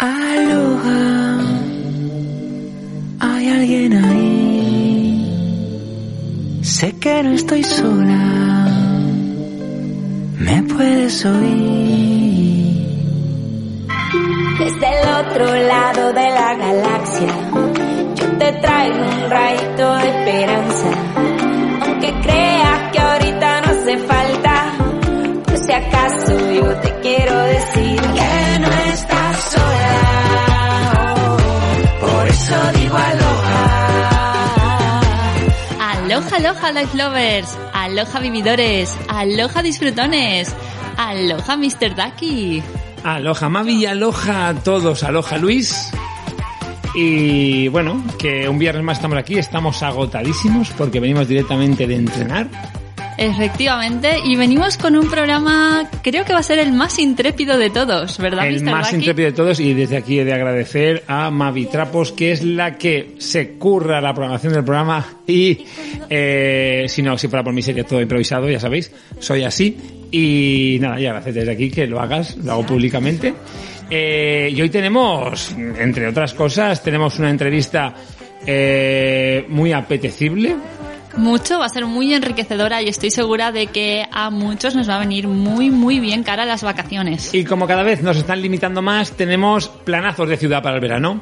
Aloha, hay alguien ahí. Sé que no estoy sola, me puedes oír. Desde el otro lado de la galaxia, yo te traigo un rayito de esperanza. Aunque creas que ahorita no hace falta, por si acaso yo te quiero decir que no estás Aloha, life lovers. Aloha, vividores. Aloha, disfrutones. Aloha, Mr. Ducky. Aloha Mavi aloha a todos, aloha Luis. Y bueno, que un viernes más estamos aquí, estamos agotadísimos porque venimos directamente de entrenar. Efectivamente, y venimos con un programa, creo que va a ser el más intrépido de todos, ¿verdad, El Mr. más intrépido de todos y desde aquí he de agradecer a Mavi Trapos, que es la que se curra la programación del programa y eh, si no, si fuera por mí sería todo improvisado, ya sabéis, soy así y nada, ya gracias desde aquí que lo hagas, lo hago públicamente. Eh, y hoy tenemos, entre otras cosas, tenemos una entrevista eh, muy apetecible, Mucho, va a ser muy enriquecedora y estoy segura de que a muchos nos va a venir muy, muy bien cara a las vacaciones. Y como cada vez nos están limitando más, tenemos planazos de ciudad para el verano.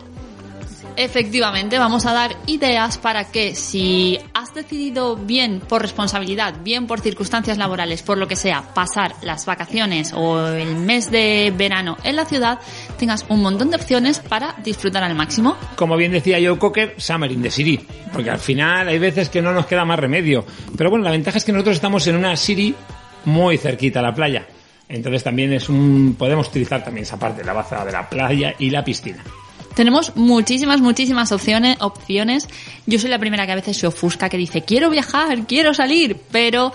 Efectivamente, vamos a dar ideas para que si decidido bien por responsabilidad, bien por circunstancias laborales, por lo que sea, pasar las vacaciones o el mes de verano en la ciudad, tengas un montón de opciones para disfrutar al máximo. Como bien decía Joe Cocker, Summer in the City. Porque al final hay veces que no nos queda más remedio. Pero bueno, la ventaja es que nosotros estamos en una city muy cerquita a la playa. Entonces también es un, podemos utilizar también esa parte, la baza de la playa y la piscina. Tenemos muchísimas, muchísimas opciones, opciones. Yo soy la primera que a veces se ofusca, que dice, quiero viajar, quiero salir, pero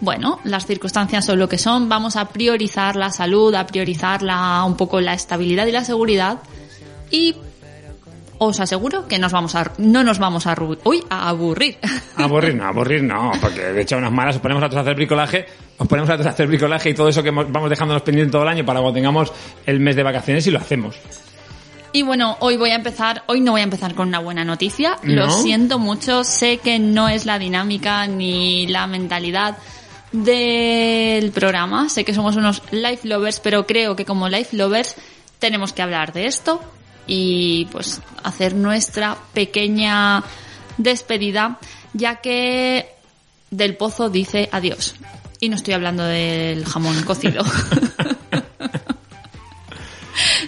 bueno, las circunstancias son lo que son. Vamos a priorizar la salud, a priorizar la, un poco la estabilidad y la seguridad. Y os aseguro que nos vamos a, no nos vamos a, uy, a aburrir. Aburrir no, aburrir no, porque de hecho unas malas os ponemos a a hacer bricolaje, os ponemos a a hacer bricolaje y todo eso que vamos dejándonos pendiente todo el año para cuando tengamos el mes de vacaciones y lo hacemos. Y bueno, hoy voy a empezar, hoy no voy a empezar con una buena noticia, lo siento mucho, sé que no es la dinámica ni la mentalidad del programa, sé que somos unos life lovers, pero creo que como life lovers tenemos que hablar de esto y pues hacer nuestra pequeña despedida, ya que del pozo dice adiós. Y no estoy hablando del jamón cocido.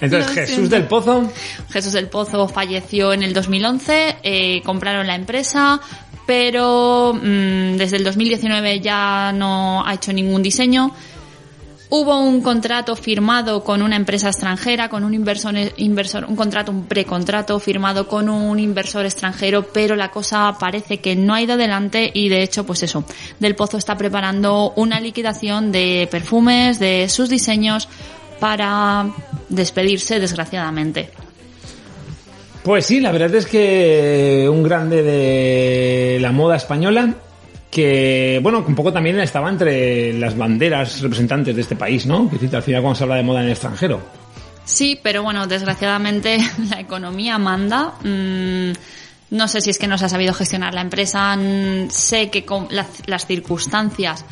Entonces, Jesús del Pozo, Jesús del Pozo falleció en el 2011, eh, compraron la empresa, pero mm, desde el 2019 ya no ha hecho ningún diseño. Hubo un contrato firmado con una empresa extranjera, con un inversor, inversor, un contrato, un precontrato firmado con un inversor extranjero, pero la cosa parece que no ha ido adelante y de hecho, pues eso, Del Pozo está preparando una liquidación de perfumes, de sus diseños, para despedirse, desgraciadamente. Pues sí, la verdad es que un grande de la moda española que, bueno, un poco también estaba entre las banderas representantes de este país, ¿no? Que al final cuando se habla de moda en el extranjero. Sí, pero bueno, desgraciadamente la economía manda. Mm, no sé si es que no se ha sabido gestionar la empresa. mm, sé que con las, las circunstancias,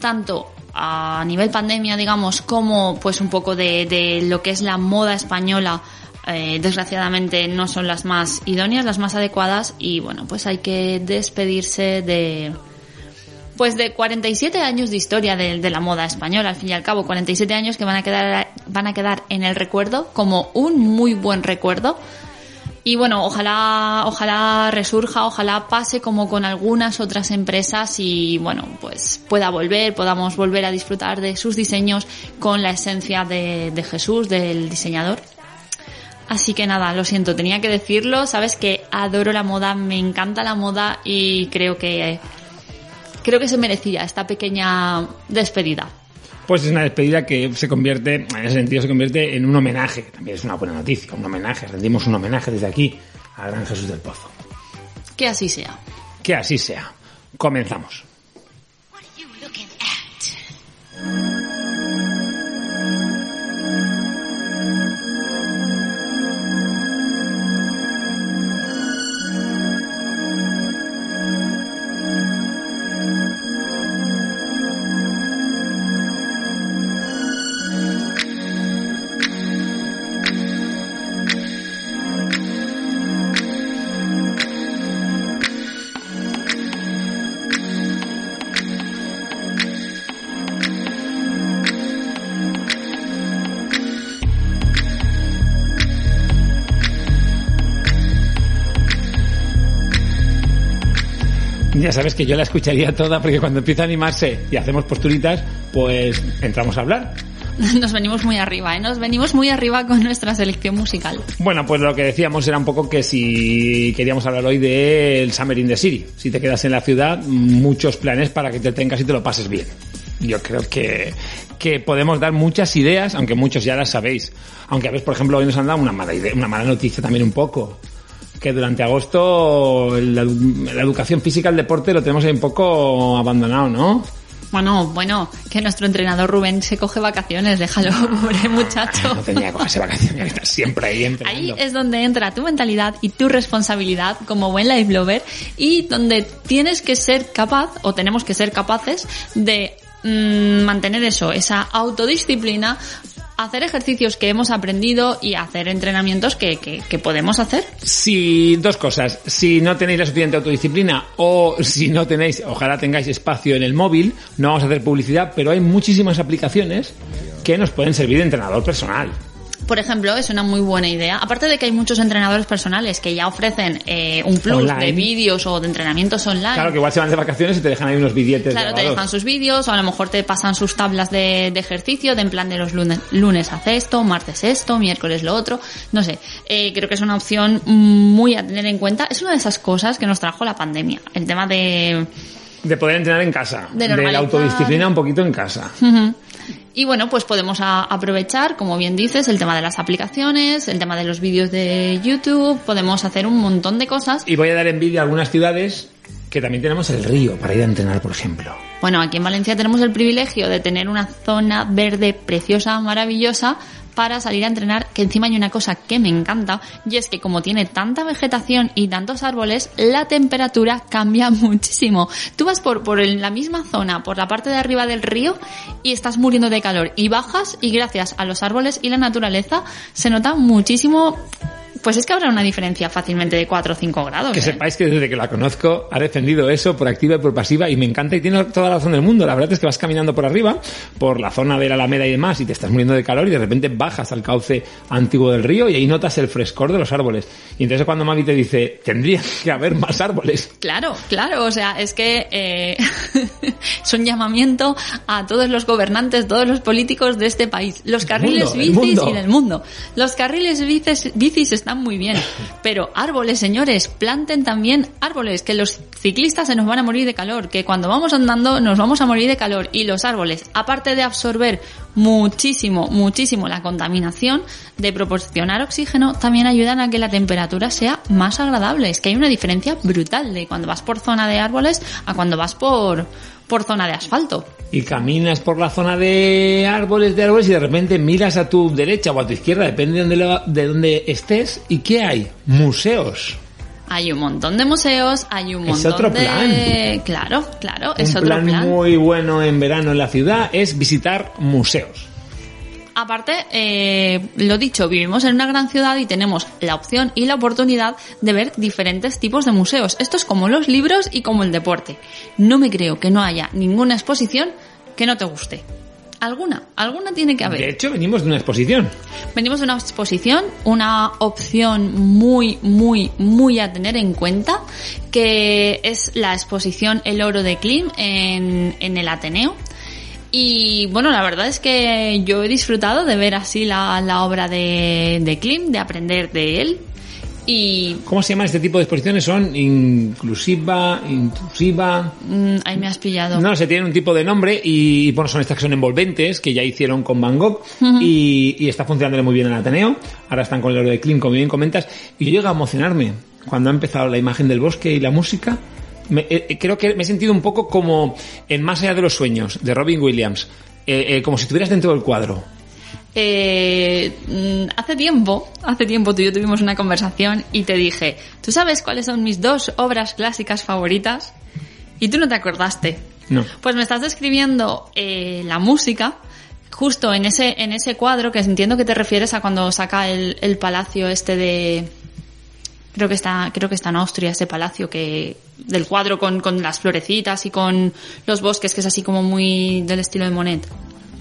tanto a nivel pandemia, digamos, como pues un poco de, de lo que es la moda española, eh, desgraciadamente no son las más idóneas, las más adecuadas y bueno, pues hay que despedirse de pues de 47 años de historia de, de la moda española, al fin y al cabo, 47 años que van a quedar van a quedar en el recuerdo como un muy buen recuerdo. Y bueno, ojalá, ojalá resurja, ojalá pase como con algunas otras empresas y bueno, pues pueda volver, podamos volver a disfrutar de sus diseños con la esencia de, de Jesús, del diseñador. Así que nada, lo siento, tenía que decirlo. Sabes que adoro la moda, me encanta la moda y creo que creo que se merecía esta pequeña despedida. Pues es una despedida que se convierte, en ese sentido, se convierte en un homenaje. También es una buena noticia, un homenaje. Rendimos un homenaje desde aquí al gran Jesús del Pozo. Que así sea. Que así sea. Comenzamos. Ya sabes que yo la escucharía toda porque cuando empieza a animarse y hacemos posturitas, pues entramos a hablar. Nos venimos muy arriba, ¿eh? Nos venimos muy arriba con nuestra selección musical. Bueno, pues lo que decíamos era un poco que si queríamos hablar hoy del Summer in the City. Si te quedas en la ciudad, muchos planes para que te tengas y te lo pases bien. Yo creo que, que podemos dar muchas ideas, aunque muchos ya las sabéis. Aunque a veces, por ejemplo, hoy nos han dado una mala idea, una mala noticia también un poco que durante agosto la, la, educación física, el deporte lo tenemos ahí un poco abandonado, ¿no? Bueno, bueno, que nuestro entrenador Rubén se coge vacaciones, déjalo, pobre muchacho. No tenía que cogerse vacaciones, está siempre ahí entrenando. Ahí es donde entra tu mentalidad y tu responsabilidad como buen life lover y donde tienes que ser capaz, o tenemos que ser capaces, de mmm, mantener eso, esa autodisciplina hacer ejercicios que hemos aprendido y hacer entrenamientos que, que, podemos hacer. Si, dos cosas. Si no tenéis la suficiente autodisciplina o si no tenéis, ojalá tengáis espacio en el móvil, no vamos a hacer publicidad, pero hay muchísimas aplicaciones que nos pueden servir de entrenador personal por ejemplo, es una muy buena idea. Aparte de que hay muchos entrenadores personales que ya ofrecen eh, un plus online. de vídeos o de entrenamientos online. Claro, que igual se van de vacaciones y te dejan ahí unos billetes. Claro, grabados. te dejan sus vídeos o a lo mejor te pasan sus tablas de, de, ejercicio, de en plan de los lunes, lunes hace esto, martes esto, miércoles lo otro. No sé, eh, creo que es una opción muy a tener en cuenta. Es una de esas cosas que nos trajo la pandemia. El tema de... De poder entrenar en casa. De, de la autodisciplina un poquito en casa. Uh -huh. Y bueno, pues podemos aprovechar, como bien dices, el tema de las aplicaciones, el tema de los vídeos de YouTube, podemos hacer un montón de cosas. Y voy a dar envidia a algunas ciudades que también tenemos el río para ir a entrenar, por ejemplo. Bueno, aquí en Valencia tenemos el privilegio de tener una zona verde preciosa, maravillosa, para salir a entrenar, que encima hay una cosa que me encanta, y es que como tiene tanta vegetación y tantos árboles, la temperatura cambia muchísimo. Tú vas por, por la misma zona, por la parte de arriba del río, y estás muriendo de calor, y bajas, y gracias a los árboles y la naturaleza, se nota muchísimo pues es que habrá una diferencia fácilmente de 4 o 5 grados. Que ¿eh? sepáis que desde que la conozco ha defendido eso por activa y por pasiva y me encanta y tiene toda la razón del mundo. La verdad es que vas caminando por arriba, por la zona de la Alameda y demás y te estás muriendo de calor y de repente bajas al cauce antiguo del río y ahí notas el frescor de los árboles. Y entonces cuando Mavi te dice, tendría que haber más árboles. Claro, claro, o sea, es que eh, es un llamamiento a todos los gobernantes, todos los políticos de este país. Los carriles mundo, bicis y del mundo. Los carriles bicis, bicis están muy bien, pero árboles, señores, planten también árboles, que los ciclistas se nos van a morir de calor, que cuando vamos andando nos vamos a morir de calor y los árboles, aparte de absorber muchísimo, muchísimo la contaminación, de proporcionar oxígeno, también ayudan a que la temperatura sea más agradable. Es que hay una diferencia brutal de cuando vas por zona de árboles a cuando vas por, por zona de asfalto. Y caminas por la zona de árboles, de árboles, y de repente miras a tu derecha o a tu izquierda, depende de donde, lo, de estés, ¿y qué hay? Museos. Hay un montón de museos, hay un Es montón otro de... plan. Claro, claro, es Un otro plan, plan. muy bueno en verano en la ciudad es visitar museos. Aparte, eh, lo dicho, vivimos en una gran ciudad y tenemos la opción y la oportunidad de ver diferentes tipos de museos. Esto es como los libros y como el deporte. No me creo que no haya ninguna exposición que no te guste. Alguna, alguna tiene que haber. De hecho, venimos de una exposición. Venimos de una exposición, una opción muy, muy, muy a tener en cuenta, que es la exposición El Oro de Klim en, en el Ateneo. Y bueno, la verdad es que yo he disfrutado de ver así la, la obra de, de Klim, de aprender de él. Y ¿Cómo se llaman este tipo de exposiciones? ¿Son inclusiva, intrusiva? mm, ahí me has pillado. No, se tienen un tipo de nombre y bueno, son estas que son envolventes, que ya hicieron con Van Gogh y, y está funcionando muy bien en Ateneo. Ahora están con el oro de Klim, como bien comentas. Y yo llego a emocionarme cuando ha empezado la imagen del bosque y la música. Me- eh, creo que me he sentido un poco como en Más allá de los sueños, de Robin Williams. Eh, eh, como si estuvieras dentro del cuadro. Eh, mm, hace tiempo, hace tiempo tú y yo tuvimos una conversación y te dije, ¿tú sabes cuáles son mis dos obras clásicas favoritas? Y tú no te acordaste. No. Pues me estás describiendo eh, la música justo en ese, en ese cuadro que entiendo que te refieres a cuando saca el, el palacio este de... Creo que está, creo que está en Austria ese palacio que, del cuadro con, con las florecitas y con los bosques que es así como muy del estilo de Monet.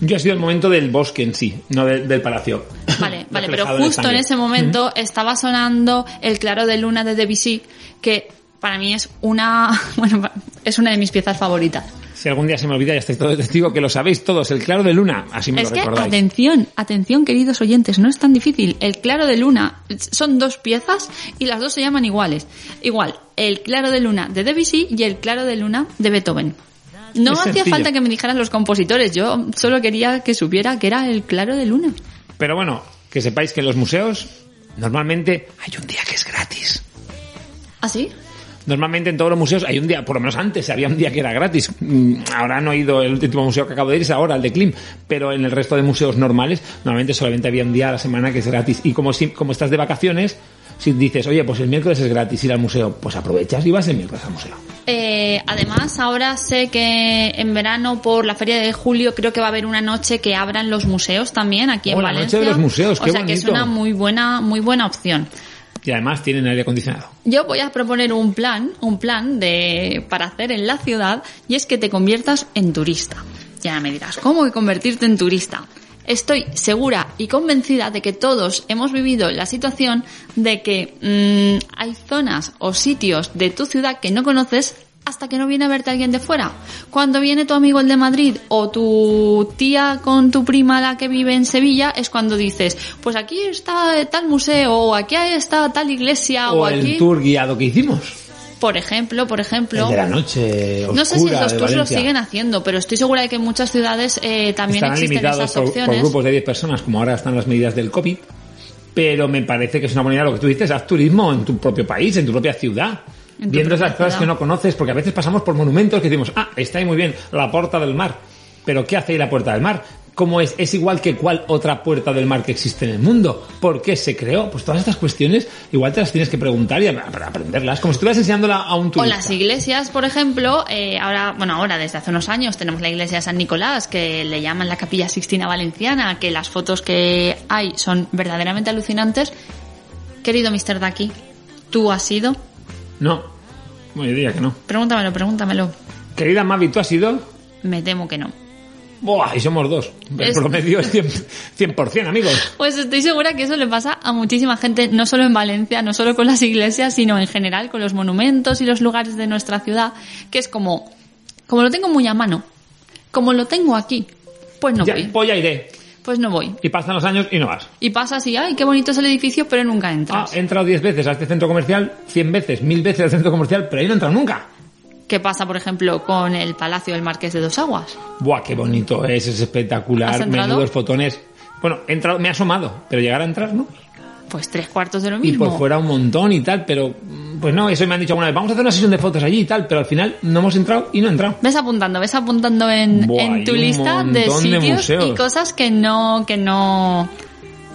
Yo ha sido el momento del bosque en sí, no del, del palacio. Vale, vale, pero justo en ese momento estaba sonando El claro de luna de Debussy, que para mí es una, bueno, es una de mis piezas favoritas. Si algún día se me olvida, ya estáis todos testigo que lo sabéis todos. El claro de luna, así me Es lo que, recordáis. atención, atención queridos oyentes, no es tan difícil. El claro de luna son dos piezas y las dos se llaman iguales. Igual, el claro de luna de Debussy y el claro de luna de Beethoven. No Es hacía sencillo. falta que me dijeran los compositores, yo solo quería que supiera que era el claro de luna. Pero bueno, que sepáis que en los museos normalmente hay un día que es gratis. ¿Ah, sí? Normalmente en todos los museos hay un día, por lo menos antes había un día que era gratis. Mm, Ahora no he ido, el último museo que acabo de ir es ahora, el de Klim, pero en el resto de museos normales normalmente solamente había un día a la semana que es gratis. Y como, si, como estás de vacaciones, si dices, oye, pues el miércoles es gratis ir al museo, pues aprovechas y vas el miércoles al museo. Eh, además, ahora sé que en verano por la feria de julio creo que va a haber una noche que abran los museos también aquí en Oh, la noche Valencia. de los museos, o qué sea que es una muy buena, muy buena opción. Y además tienen aire acondicionado. Yo voy a proponer un plan, un plan de para hacer en la ciudad y es que te conviertas en turista. Ya me dirás, ¿cómo que convertirte en turista? Estoy segura y convencida de que todos hemos vivido la situación de que mm, hay zonas o sitios de tu ciudad que no conoces hasta que no viene a verte alguien de fuera. Cuando viene tu amigo el de Madrid o tu tía con tu prima la que vive en Sevilla es cuando dices, pues aquí está tal museo o aquí está tal iglesia o, O aquí... el tour guiado que hicimos. Por ejemplo, por ejemplo, El de la noche oscura no sé si los tours lo siguen haciendo, pero estoy segura de que en muchas ciudades eh, también Estarán existen esas por, por grupos de 10 personas, como ahora están las medidas del COVID. Pero me parece que es una buena idea lo que tú dices, haz turismo en tu propio país, en tu propia ciudad. Viendo esas cosas que no conoces, porque a veces pasamos por monumentos que decimos, ah, está ahí muy bien, la puerta del mar. Pero ¿qué hace ahí la puerta del mar? ¿Cómo es? ¿Es igual que cuál otra puerta del mar que existe en el mundo? ¿Por qué se creó? Pues todas estas cuestiones igual te las tienes que preguntar y para aprenderlas, como si estuvieras enseñándola a un O turista. las iglesias, por ejemplo, eh, ahora, bueno, ahora desde hace unos años tenemos la iglesia de San Nicolás, que le llaman la Capilla Sixtina Valenciana, que las fotos que hay son verdaderamente alucinantes. Querido Mr. Ducky, ¿tú has ido? No, bueno, yo diría que no. Pregúntamelo, pregúntamelo. Querida Mavi, ¿tú has ido? Me temo que no. Buah, y somos dos. El Es- promedio es 100%, 100% amigos. Pues estoy segura que eso le pasa a muchísima gente, no solo en Valencia, no solo con las iglesias, sino en general con los monumentos y los lugares de nuestra ciudad, que es como, como lo tengo muy a mano, como lo tengo aquí, pues no ya, voy, pues ya iré. Pues no voy. Y pasan los años y no vas. Y pasa así, ay, qué bonito es el edificio, pero nunca Ah, entras. he entrado 10 veces a este centro comercial, 100 veces, 1000 veces al centro comercial, pero ahí no he entrado nunca. ¿Qué pasa, por ejemplo, con el Palacio del Marqués de Dos Aguas? Buah, qué bonito es, es ¿Has espectacular, menudos fotones. Bueno, he entrado, me he asomado, pero llegar a entrar, ¿no? Pues tres cuartos de lo Y mismo. por fuera un montón y tal, pero mm, pues no, eso me han dicho alguna vez, vamos a hacer una sesión de fotos allí y tal, pero al final no hemos entrado y no he entrado. Ves apuntando, ves apuntando en, Buah, en hay tu lista de sitios museos. y cosas que no, que no,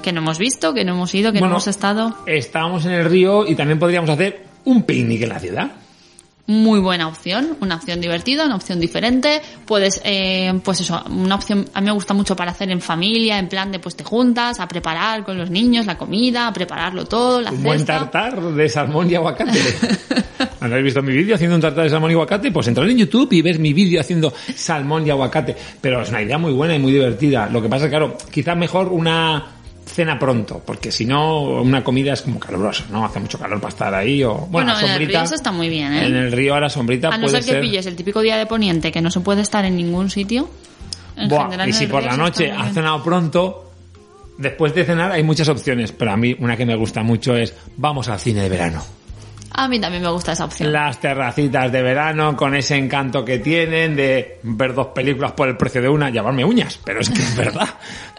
que no hemos visto, que no hemos ido, que Bueno, no hemos estado. Estábamos en el río y también podríamos hacer un picnic en la ciudad. Muy buena opción, una opción divertida, una opción diferente. Puedes, eh, pues eso, una opción, a mí me gusta mucho para hacer en familia, en plan de pues te juntas a preparar con los niños la comida, a prepararlo todo, la Un buen tartar de salmón y aguacate. ¿No habéis visto mi vídeo haciendo un tartar de salmón y aguacate? Pues entrar en YouTube y ver mi vídeo haciendo salmón y aguacate. Pero es una idea muy buena y muy divertida. Lo que pasa es que, claro, quizás mejor una cena pronto, porque si no, una comida es como calurosa, ¿no? Hace mucho calor para estar ahí o... Bueno, Bueno, a en el sombrita, río eso está muy bien, ¿eh? En el río a la sombrita A no puede ser que ser... pilles el típico día de poniente que no se puede estar en ningún sitio. En Buah, general, y si por la noche has cenado pronto, después de cenar hay muchas opciones, pero a mí una que me gusta mucho es vamos al cine de verano. A mí también me gusta esa opción. Las terracitas de verano con ese encanto que tienen de ver dos películas por el precio de una, llamarme uñas, pero es que es verdad,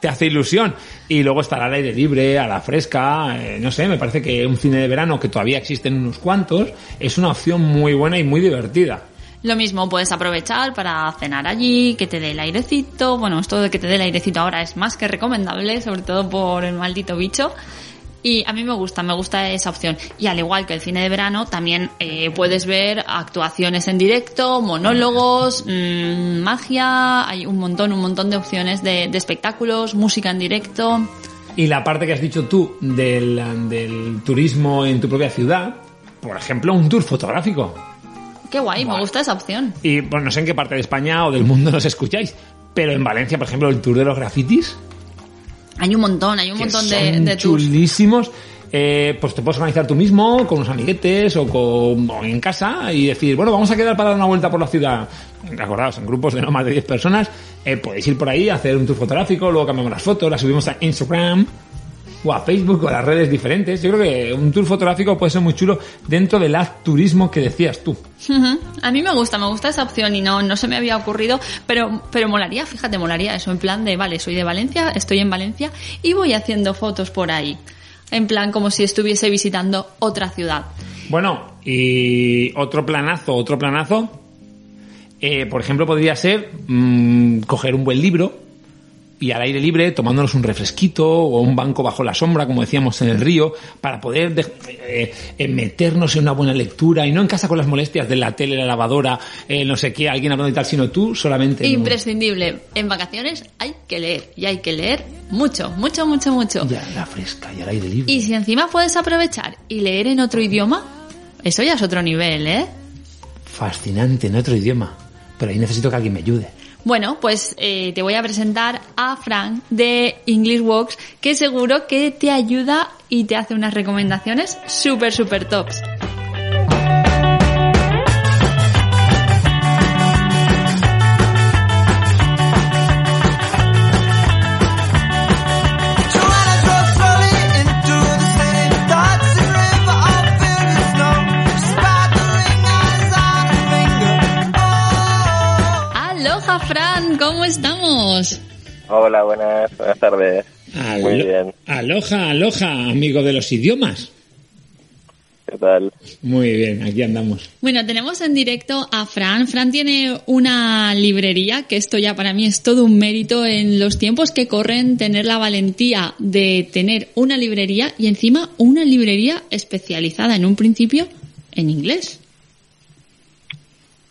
te hace ilusión. Y luego estar al aire libre, a la fresca, eh, no sé, me parece que un cine de verano que todavía existen unos cuantos es una opción muy buena y muy divertida. Lo mismo puedes aprovechar para cenar allí, que te dé el airecito. Bueno, esto de que te dé el airecito ahora es más que recomendable, sobre todo por el maldito bicho. Y a mí me gusta, me gusta esa opción. Y al igual que el cine de verano, también eh, puedes ver actuaciones en directo, monólogos, mm, magia, hay un montón, un montón de opciones de, de espectáculos, música en directo. Y la parte que has dicho tú del, del turismo en tu propia ciudad, por ejemplo, un tour fotográfico. Qué guay, me gusta esa opción. Y bueno, no sé en qué parte de España o del mundo nos escucháis, pero en Valencia, por ejemplo, el tour de los grafitis, Hay un montón, hay un que montón de, son de tours. chulísimos. eh, pues te puedes organizar tú mismo, con unos amiguetes o, con, o en casa y decir, bueno, vamos a quedar para dar una vuelta por la ciudad. Acordaos, en grupos de no más de 10 personas, eh, podéis ir por ahí, hacer un tour fotográfico, luego cambiamos las fotos, las subimos a Instagram o a Facebook o a las redes diferentes. Yo creo que un tour fotográfico puede ser muy chulo dentro del ad turismo que decías tú. A mí me gusta, me gusta esa opción y no, no se me había ocurrido, pero, pero molaría, fíjate, molaría eso, en plan de, vale, soy de Valencia, estoy en Valencia y voy haciendo fotos por ahí. En plan como si estuviese visitando otra ciudad. Bueno, y otro planazo, otro planazo. eh, por ejemplo, podría ser mm, coger un buen libro y al aire libre tomándonos un refresquito o un banco bajo la sombra, como decíamos en el río, para poder de- eh, eh, meternos en una buena lectura y no en casa con las molestias de la tele, la lavadora, eh, no sé qué, alguien hablando y tal, sino tú solamente. Imprescindible. En vacaciones hay que leer y hay que leer mucho, mucho, mucho, mucho. Ya, la fresca y al aire libre. Y si encima puedes aprovechar y leer en otro idioma, eso ya es otro nivel, ¿eh? Fascinante, en otro idioma. Pero ahí necesito que alguien me ayude. Bueno, pues eh, te voy a presentar a Frank de English Walks, que seguro que te ayuda y te hace unas recomendaciones súper, súper tops. ¿Cómo estamos? Hola, buenas, buenas tardes. Muy bien, Aloja, aloja, amigo de los idiomas. ¿qué tal? Muy bien, aquí andamos. Bueno, tenemos en directo a Fran. Fran tiene una librería, que esto ya para mí es todo un mérito en los tiempos que corren tener la valentía de tener una librería y encima una librería especializada en un principio en inglés.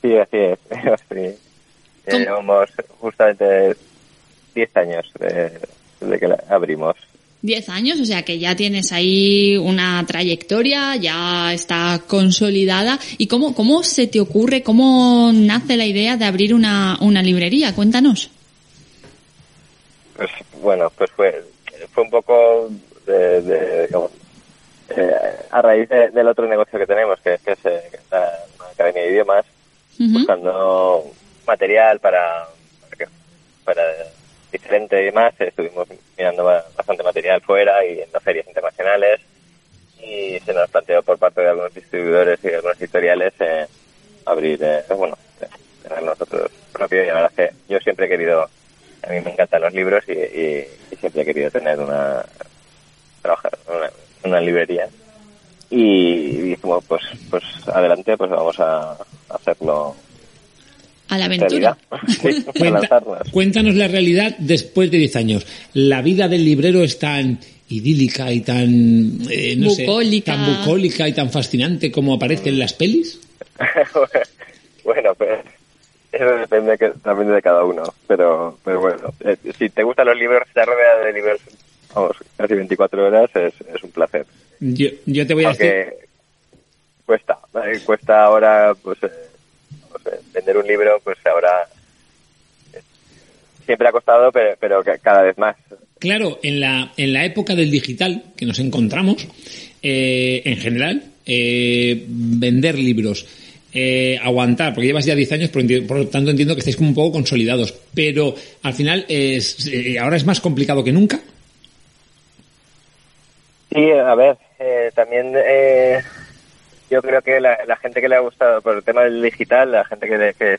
Sí, así es. sí. ¿Cómo? Llevamos justamente 10 años de, de que la abrimos. Diez años, o sea que ya tienes ahí una trayectoria, ya está consolidada. ¿Y cómo, cómo se te ocurre, cómo nace la idea de abrir una, una librería? Cuéntanos. Pues bueno, pues fue, fue un poco de, de, digamos, eh, a raíz de- del otro negocio que tenemos, que, es eh, que es la academia de idiomas, buscando material para, para, diferente y demás. Estuvimos mirando ba- bastante material fuera y en las ferias internacionales y se nos planteó por parte de algunos distribuidores y algunos editoriales eh, abrir, eh, bueno, eh, tener nosotros propio y la verdad que yo siempre he querido, a mí me encantan los libros y, y- siempre he querido tener una, trabajar una, una librería y dijimos pues pues adelante pues vamos a hacerlo A la aventura. Sí, Cuenta- cuéntanos la realidad después de 10 años. La vida del librero es tan idílica y tan, eh, no sé, Bucólica. tan bucólica y tan fascinante como aparece en las pelis. bueno pues eso depende que, también de cada uno pero pero bueno eh, si te gustan los libros estar rodeada de libros vamos casi 24 horas es, es un placer Yo, yo te voy a decir, cuesta ¿vale? cuesta ahora pues eh, sé, vender un libro pues ahora eh, siempre ha costado pero, pero ca- cada vez más claro, en la, en la época del digital que nos encontramos, eh, en general, eh, vender libros eh, aguantar, porque llevas ya 10 años, por, por lo tanto entiendo que estáis como un poco consolidados, pero al final es, eh, ahora es más complicado que nunca. Sí, a ver, eh, también yo creo que la, la gente que le ha gustado por el tema del digital, la gente que, le- que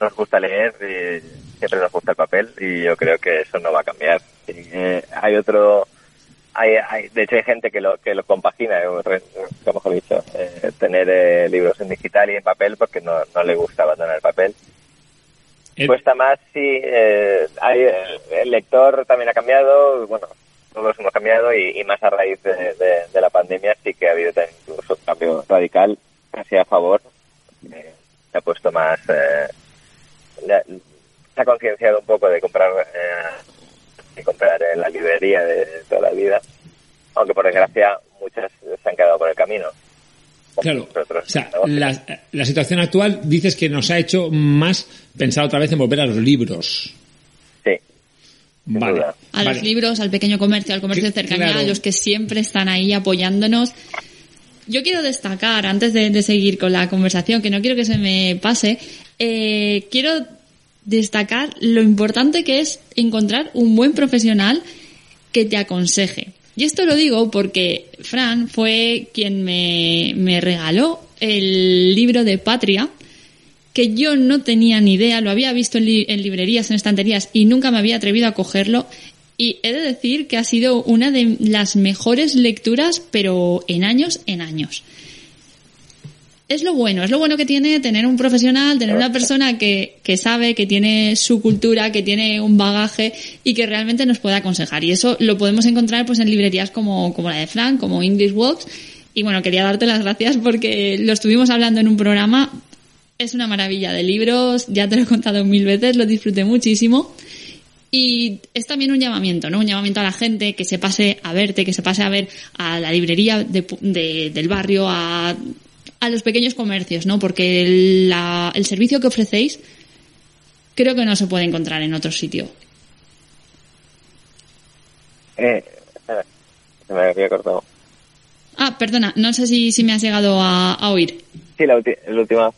nos gusta leer, eh, siempre nos gusta el papel y yo creo que eso no va a cambiar. Y, eh, hay otro, hay, hay, de hecho hay gente que lo que lo compagina, eh, que mejor dicho, eh, tener eh, libros en digital y en papel porque no, no le gusta abandonar el papel. Cuesta más si eh, hay, eh, el lector también ha cambiado, bueno, todos hemos cambiado y, y más a raíz de, de- de la pandemia sí que ha habido también incluso un cambio radical casi a favor. Eh, se ha puesto más, eh, le ha- se ha concienciado un poco de comprar eh, de comprar en la librería de toda la vida, aunque por desgracia muchas se han quedado por el camino. Claro, o sea, la, la situación actual dices que nos ha hecho más pensar otra vez en volver a los libros. Vale. A los libros, al pequeño comercio, al comercio de cercanía, claro. a los que siempre están ahí apoyándonos. Yo quiero destacar, antes de, de seguir con la conversación, que no quiero que se me pase, eh, quiero destacar lo importante que es encontrar un buen profesional que te aconseje. Y esto lo digo porque Fran fue quien me, me regaló el libro de Patria, que yo no tenía ni idea, lo había visto en, li- en librerías, en estanterías y nunca me había atrevido a cogerlo. Y he de decir que ha sido una de las mejores lecturas, pero en años, en años. Es lo bueno, es lo bueno que tiene tener un profesional, tener una persona que, que sabe, que tiene su cultura, que tiene un bagaje y que realmente nos puede aconsejar. Y eso lo podemos encontrar pues en librerías como, como la de Frank, como English Walks. Y bueno, quería darte las gracias porque lo estuvimos hablando en un programa. Es una maravilla de libros, ya te lo he contado mil veces, lo disfruté muchísimo. Y es también un llamamiento, ¿no? Un llamamiento a la gente que se pase a verte, que se pase a ver a la librería de de- del barrio, a, a los pequeños comercios, ¿no? Porque el, la- el servicio que ofrecéis creo que no se puede encontrar en otro sitio. Eh, se me había cortado. Ah, perdona, no sé si, si me has llegado a, a oír. Sí, la, la última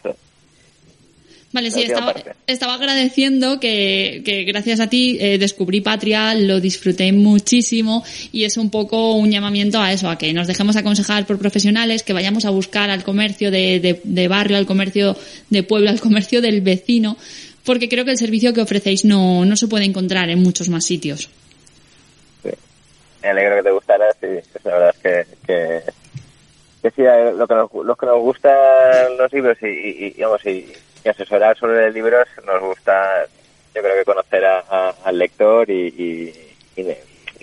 Vale, sí, estaba, estaba agradeciendo que, que gracias a ti eh, descubrí Patria, lo disfruté muchísimo y es un poco un llamamiento a eso, a que nos dejemos aconsejar por profesionales, que vayamos a buscar al comercio de, de- de barrio, al comercio de pueblo, al comercio del vecino, porque creo que el servicio que ofrecéis no, no se puede encontrar en muchos más sitios. Sí. Me alegro que te gustara, sí, pues la verdad es que, que, que sí, lo que nos, los que nos gustan los libros y, y, y, digamos, y, y asesorar sobre libros, nos gusta, yo creo que conocer a- al lector y, y, y,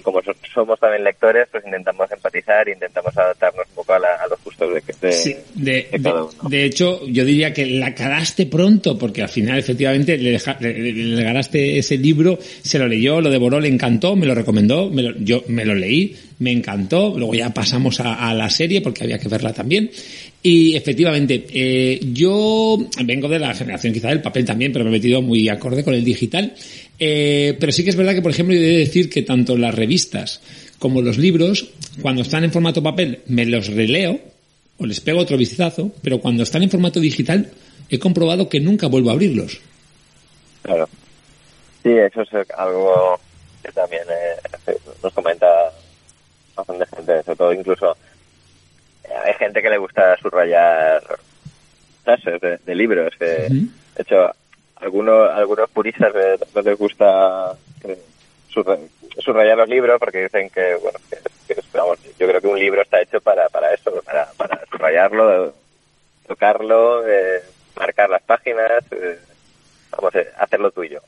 y como so- somos también lectores, pues intentamos empatizar, intentamos adaptarnos un poco a, la- a los gustos de, de, Sí, de, de cada uno. de hecho, yo diría que la calaste pronto, porque al final, efectivamente, le, deja- le, le- le regalaste ese libro, se lo leyó, lo devoró, le encantó, me lo recomendó, me lo- yo me lo leí, me encantó, luego ya pasamos a, a la serie, porque había que verla también. Y efectivamente, eh, yo vengo de la generación quizá del papel también, pero me he metido muy acorde con el digital. Eh, pero sí que es verdad que, por ejemplo, yo he de decir que tanto las revistas como los libros, cuando están en formato papel, me los releo, o les pego otro vistazo, pero cuando están en formato digital he comprobado que nunca vuelvo a abrirlos. Claro. Sí, eso es algo que también eh, nos comenta bastante gente, sobre todo incluso eh, hay gente que le gusta subrayar frases de, de libros. que, Ujú. De hecho, algunos algunos puristas no les gusta eh, subrayar los libros porque dicen que, bueno, que, que es- vamos, yo creo que un libro está hecho para, para eso, para, para subrayarlo, tocarlo, eh, marcar las páginas, eh, vamos, eh, hacerlo tuyo.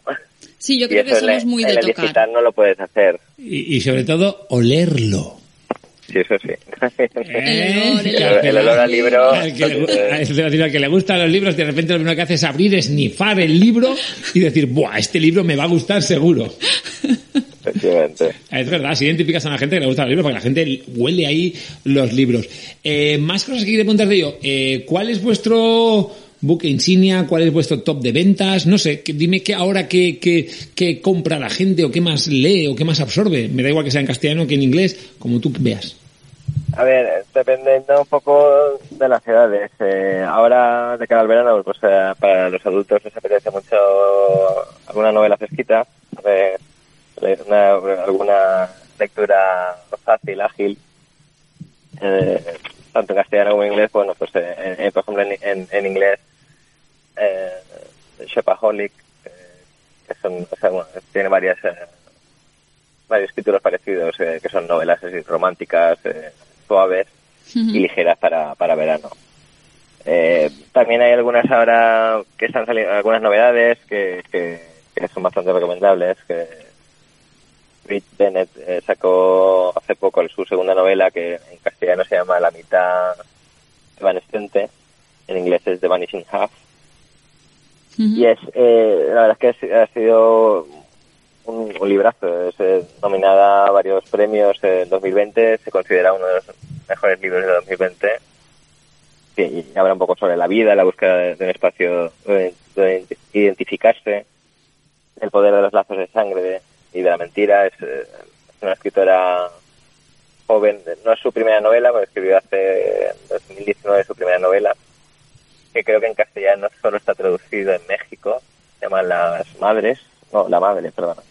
Sí, yo creo que eso el- muy en de el tocar. digital no lo puedes hacer. Y, y sobre todo, olerlo. Sí, eso sí. ¿Eh? el olor al libro. al que, le, decir, al que le gustan los libros, de repente lo primero que hace es abrir, esnifar el libro y decir, ¡buah, este libro me va a gustar seguro! efectivamente. Es verdad, si identificas a la gente que le gustan los libros, porque la gente huele ahí los libros. Eh, más cosas que quiero preguntarte yo. Eh, ¿Cuál es vuestro buque insignia? ¿Cuál es vuestro top de ventas? No sé, que, dime que ahora qué, qué, qué compra la gente o qué más lee o qué más absorbe. Me da igual que sea en castellano que en inglés, como tú veas. A ver, dependiendo un poco de las edades. Eh, ahora, de cara al verano, pues eh, para los adultos les apetece mucho alguna novela fresquita, de una- alguna lectura fácil, ágil, eh, tanto en castellano como en inglés. Bueno, pues eh, por ejemplo en- en inglés, eh, Shopaholic, eh, que son, o sea, bueno, tiene varias eh, varios títulos parecidos, eh, que son novelas así, románticas, eh, suaves y ligeras para, para verano. Eh, también hay algunas ahora que están saliendo, algunas novedades que, que, que son bastante recomendables, que Rich Bennett eh, sacó hace poco su segunda novela que en castellano se llama La mitad evanescente, en inglés es The Vanishing Half. Y es, eh, la verdad es que ha sido un, un librazo. Es eh, nominada a varios premios en 2020. Se considera uno de los mejores libros de 2020. Sí, y habla un poco sobre la vida, la búsqueda de, de un espacio donde identificarse, el poder de los lazos de sangre de- y de la mentira. Es, eh, es una escritora joven. No es su primera novela, porque escribió hace en 2019 su primera novela que creo que en castellano solo está traducido en México, se llama Las Madres, no, La Madre, perdona.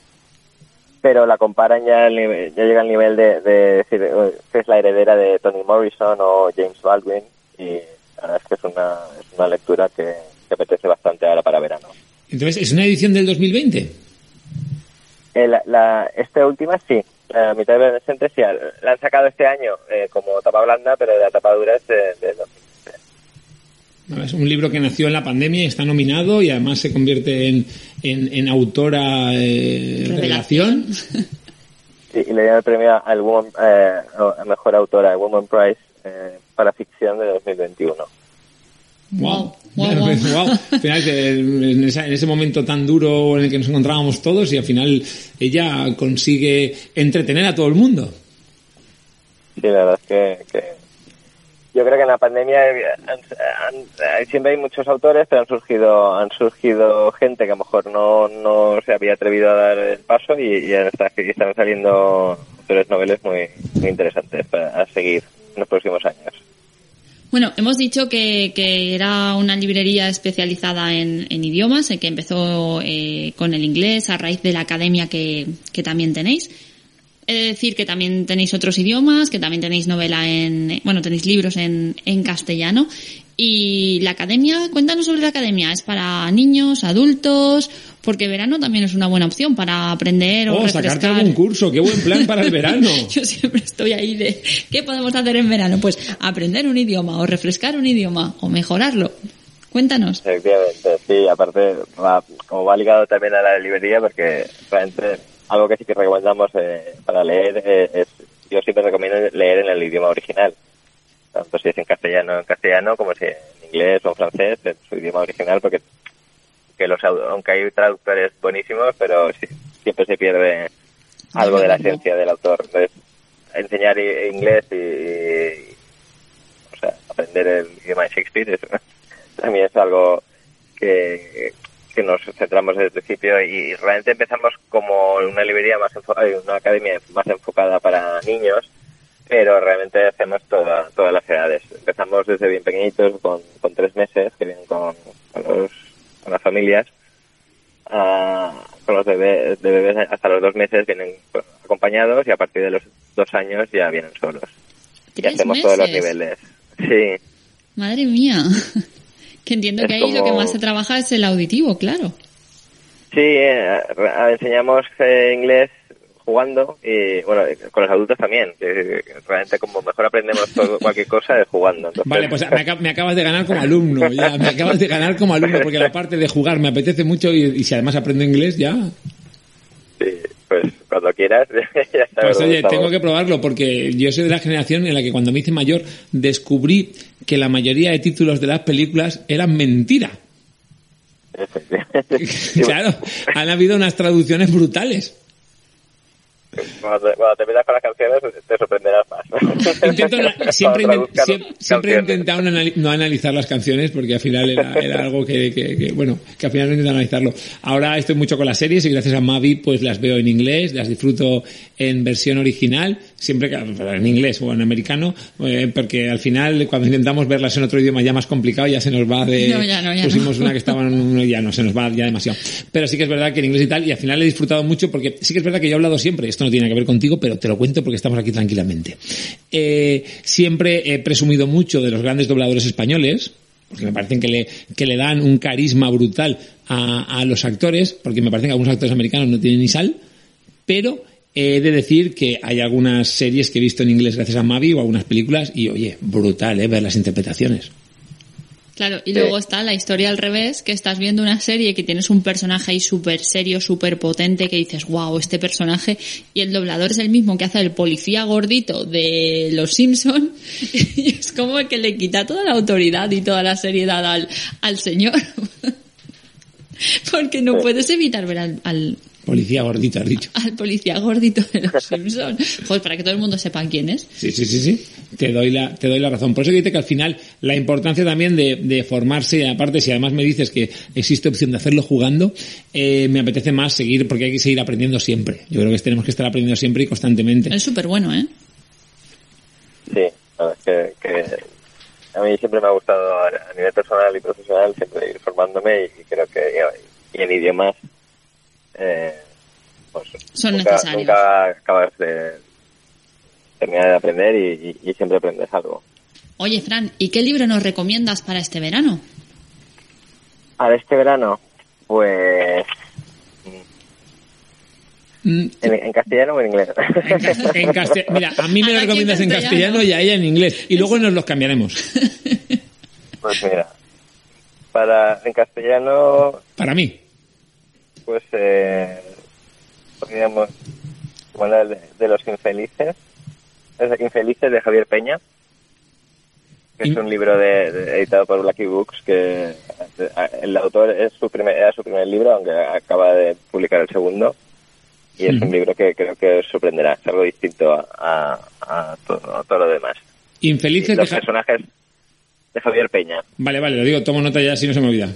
Pero la comparan ya, al nivel- ya llega al nivel de, de decir eh, que es la heredera de Toni Morrison o James Baldwin y la verdad es que es una, es una lectura que, que apetece bastante ahora para verano. Entonces, ¿es una edición del 2020? Eh, la, la- esta última sí, la mitad de adolescentes sí, la han sacado este año eh, como tapa blanda, pero la tapa dura es de, de 2000. Es un libro que nació en la pandemia y está nominado y además se convierte en, en, en autora eh, revelación. Sí, y le dieron el premio al Woman, eh, a mejor autora, el Woman Prize, eh, para ficción de 2021. Wow. Wow, wow. wow. Al final, que en, esa- en ese momento tan duro en el que nos encontrábamos todos y al final ella consigue entretener a todo el mundo. Sí, la verdad es que, que yo creo que en la pandemia han- eh, siempre hay muchos autores, pero han surgido han surgido gente que a lo mejor no, no se había atrevido a dar el paso y, y está- están saliendo autores noveles muy, muy interesantes para seguir en los próximos años. Bueno, hemos dicho que, que era una librería especializada en, en idiomas, eh, que empezó eh, con el inglés a raíz de la academia que, que también tenéis. Es decir, que también tenéis otros idiomas, que también tenéis novela en, bueno, tenéis libros en, en castellano. Y la academia, cuéntanos sobre la academia. ¿Es para niños, adultos? Porque verano también es una buena opción para aprender o Oh, sacarte refrescar. algún curso, qué buen plan para el verano. Yo siempre estoy ahí de ¿qué podemos hacer en verano? Pues aprender un idioma o refrescar un idioma o mejorarlo. Cuéntanos. Efectivamente, sí, aparte, como va ligado también a la librería, porque realmente algo que sí que recomendamos eh, para leer eh, es, yo siempre recomiendo leer en el idioma original, tanto si es en castellano en castellano, como si en inglés o en francés, en su idioma original, porque que los, au- aunque hay traductores buenísimos, pero sí- siempre se pierde algo de la esencia del autor. Entonces, enseñar inglés y, y- o sea, aprender el idioma de Shakespeare es- también es algo que, que nos centramos desde el principio y realmente empezamos como una librería más enfo- ay, una academia más enfocada para niños pero realmente hacemos toda, todas las edades. Empezamos desde bien pequeñitos con, con tres meses que vienen con, con, los, con las familias ah, con los bebés, de bebés hasta los dos meses vienen pues, acompañados y a partir de los dos años ya vienen solos. Y ¿Tres hacemos todos los niveles. Sí. Madre mía. Que entiendo Es que ahí lo que más se trabaja es el auditivo, claro. Sí, eh, enseñamos eh, inglés jugando y bueno, con los adultos también. que realmente como mejor aprendemos todo, cualquier cosa es jugando. Entonces, Vale, pues me acabas de ganar como alumno, ya, me acabas de ganar como alumno, porque la parte de jugar me apetece mucho y, y si además aprendo inglés ya. sí, pues cuando quieras, ya sabes Pues oye, tengo que probarlo porque yo soy de la generación en la que cuando me hice mayor descubrí que la mayoría de títulos de las películas eran mentira. Claro, han habido unas traducciones brutales. Cuando, cuando te metas con las canciones te sorprenderás más. Intento siempre, siempre, siempre he intentado no analizar las canciones porque al final era, era algo que, que- que, bueno, que al final no intento analizarlo. Ahora estoy mucho con las series y gracias a Mavi pues las veo en inglés, las disfruto en versión original siempre que, en inglés o en americano, eh, porque al final cuando intentamos verlas en otro idioma ya más complicado ya se nos va de... No, ya no, ya pusimos no. una que estaba en uno y ya no, se nos va ya demasiado. Pero sí que es verdad que en inglés y tal, y al final he disfrutado mucho porque sí que es verdad que yo he hablado siempre, esto no tiene que ver contigo, pero te lo cuento porque estamos aquí tranquilamente. Eh, siempre he presumido mucho de los grandes dobladores españoles, porque me parecen que le, que le dan un carisma brutal a, a los actores, porque me parece que algunos actores americanos no tienen ni sal, pero he de decir que hay algunas series que he visto en inglés gracias a Mavi o algunas películas y oye, brutal, ¿eh? Ver las interpretaciones. Claro, y luego está la historia al revés, que estás viendo una serie que tienes un personaje ahí súper serio, súper potente, que dices, wow, este personaje, y el doblador es el mismo que hace el policía gordito de Los Simpson y es como que le quita toda la autoridad y toda la seriedad al, al señor. Porque no puedes evitar ver al, al, Policía gordito, has dicho. al policía gordito de Los Simpson. Joder, para que todo el mundo sepa quién es. Sí, sí, sí, sí. Te doy la, te doy la razón. Por eso que dice que al final la importancia también de, de formarse, y aparte si además me dices que existe opción de hacerlo jugando, eh, me apetece más seguir porque hay que seguir aprendiendo siempre. Yo creo que tenemos que estar aprendiendo siempre y constantemente. Es súper bueno, ¿eh? Sí, que, que a mí siempre me ha gustado a nivel personal y profesional siempre ir formándome y, creo que y, en idiomas eh, pues, Son nunca, necesarios. nunca acabas de terminar de aprender y, y- y siempre aprendes algo. Oye, Fran, ¿y qué libro nos recomiendas para este verano? Para este verano, pues en, en castellano o en inglés. En, en castell- Mira, a mí me lo recomiendas en castellano. y a ella en inglés. Y luego nos los cambiaremos. pues mira, para en castellano Para mí. pues eh, podríamos hablar de, de los infelices es infelices de Javier Peña que es un libro de, de- editado por Lucky Books que eh, el autor es su primer era su primer libro aunque acaba de publicar el segundo y es un libro que creo que os sorprenderá es algo distinto a, a- a todo, a todo lo demás Infelices de los Ja- personajes de Javier Peña Vale, vale, lo digo, tomo nota ya si no se me olvida.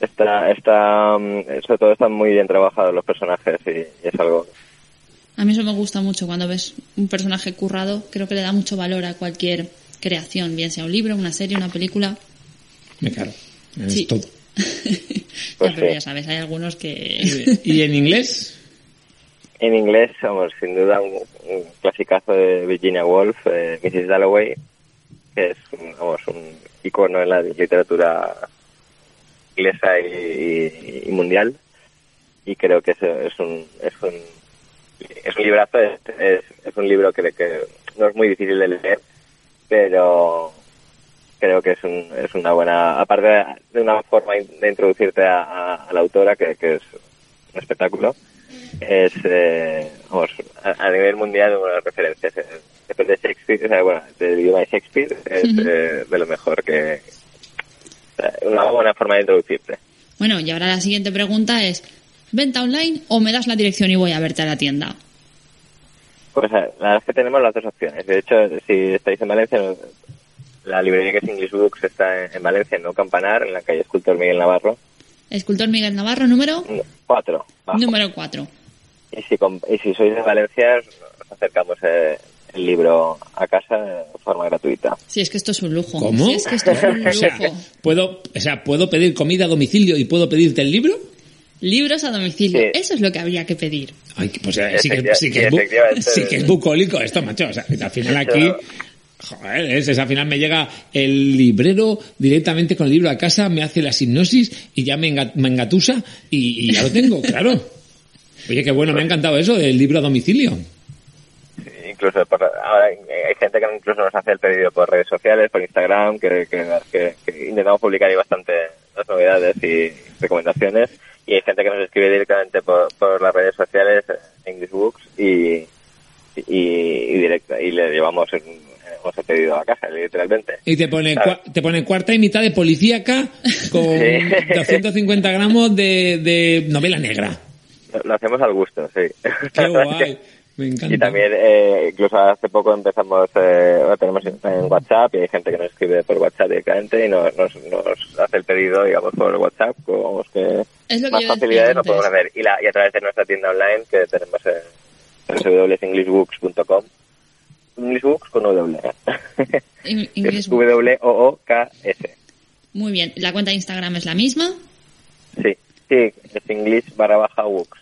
está está mm, sobre todo están muy bien trabajados los personajes y, y es algo A mí eso me gusta mucho cuando ves un personaje currado. Creo que le da mucho valor a cualquier creación, bien sea un libro, una serie, una película. Me caro. Es Sí. todo. Pues Ya, pero sí. ya sabes, hay algunos que... ¿Y en inglés? En inglés, vamos, sin duda un, un clasicazo de Virginia Woolf, eh, Mrs. Dalloway, que es un, vamos, un icono en la literatura inglesa y, y- y mundial. Y creo que es, es un es un es un librazo, es, es, es un libro que, que no es muy difícil de leer, pero creo que es, un, es una buena, aparte de una forma de introducirte a, a- a la autora, que, que es un espectáculo, es, eh, vamos, a, a nivel mundial una referencia. Eh, Después de Shakespeare, o sea, bueno, del idioma de Shakespeare, es eh, de lo mejor que... una buena forma de introducirte. Bueno, y ahora la siguiente pregunta es, ¿venta online o me das la dirección y voy a verte a la tienda? Pues eh, la verdad es que tenemos las dos opciones. De hecho, si estáis en Valencia, la librería que es English Books está en, en Valencia, en No Campanar, en la calle Escultor Miguel Navarro. Escultor Miguel Navarro, número No, Cuatro. bajo. número 4. Y si, y si sois de Valencia, os acercamos eh, el libro a casa de forma gratuita. Si es que esto es un lujo. ¿Cómo? Si es que esto es un O sea, lujo. ¿puedo, o sea, ¿puedo pedir comida a domicilio y puedo pedirte el libro? Libros a domicilio. Sí. Eso es lo que habría que pedir. Ay, que, pues, eh, sí, que, sí, que sí, es bu- sí que es bucólico esto, macho. O sea, al final aquí... Joder, es, es, al final me llega el librero directamente con el libro a casa, me hace la hipnosis y ya me, enga- me engatusa y, y ya lo tengo, claro. Oye, qué bueno, me ha encantado eso del libro a domicilio. Incluso por- ahora hay gente que incluso nos hace el pedido por redes sociales, por Instagram, que, que, que- que intentamos publicar ahí bastante las novedades y recomendaciones. Y hay gente que nos escribe directamente por, por las redes sociales, eh, English Books, y, y, y directa, y le llevamos hemos el pedido a casa, literalmente. Y te pone, Claro. cua- te pone cuarta y mitad de policíaca con Sí. 250 gramos de, de novela negra. Lo, lo hacemos al gusto, sí. Qué guay. Me encanta. Y también, eh, incluso hace poco empezamos, eh, bueno, tenemos en WhatsApp y hay gente que nos escribe por WhatsApp directamente y nos, nos, nos hace el pedido, digamos, por WhatsApp, como vamos que Es lo que más facilidades antes. podemos hacer. Y, la, y a través de nuestra tienda online que tenemos en www.englishbooks.com. Englishbooks con W. Es W-O-O-K-S. Muy bien. La cuenta de Instagram es la misma. Sí, sí, es English barra baja books.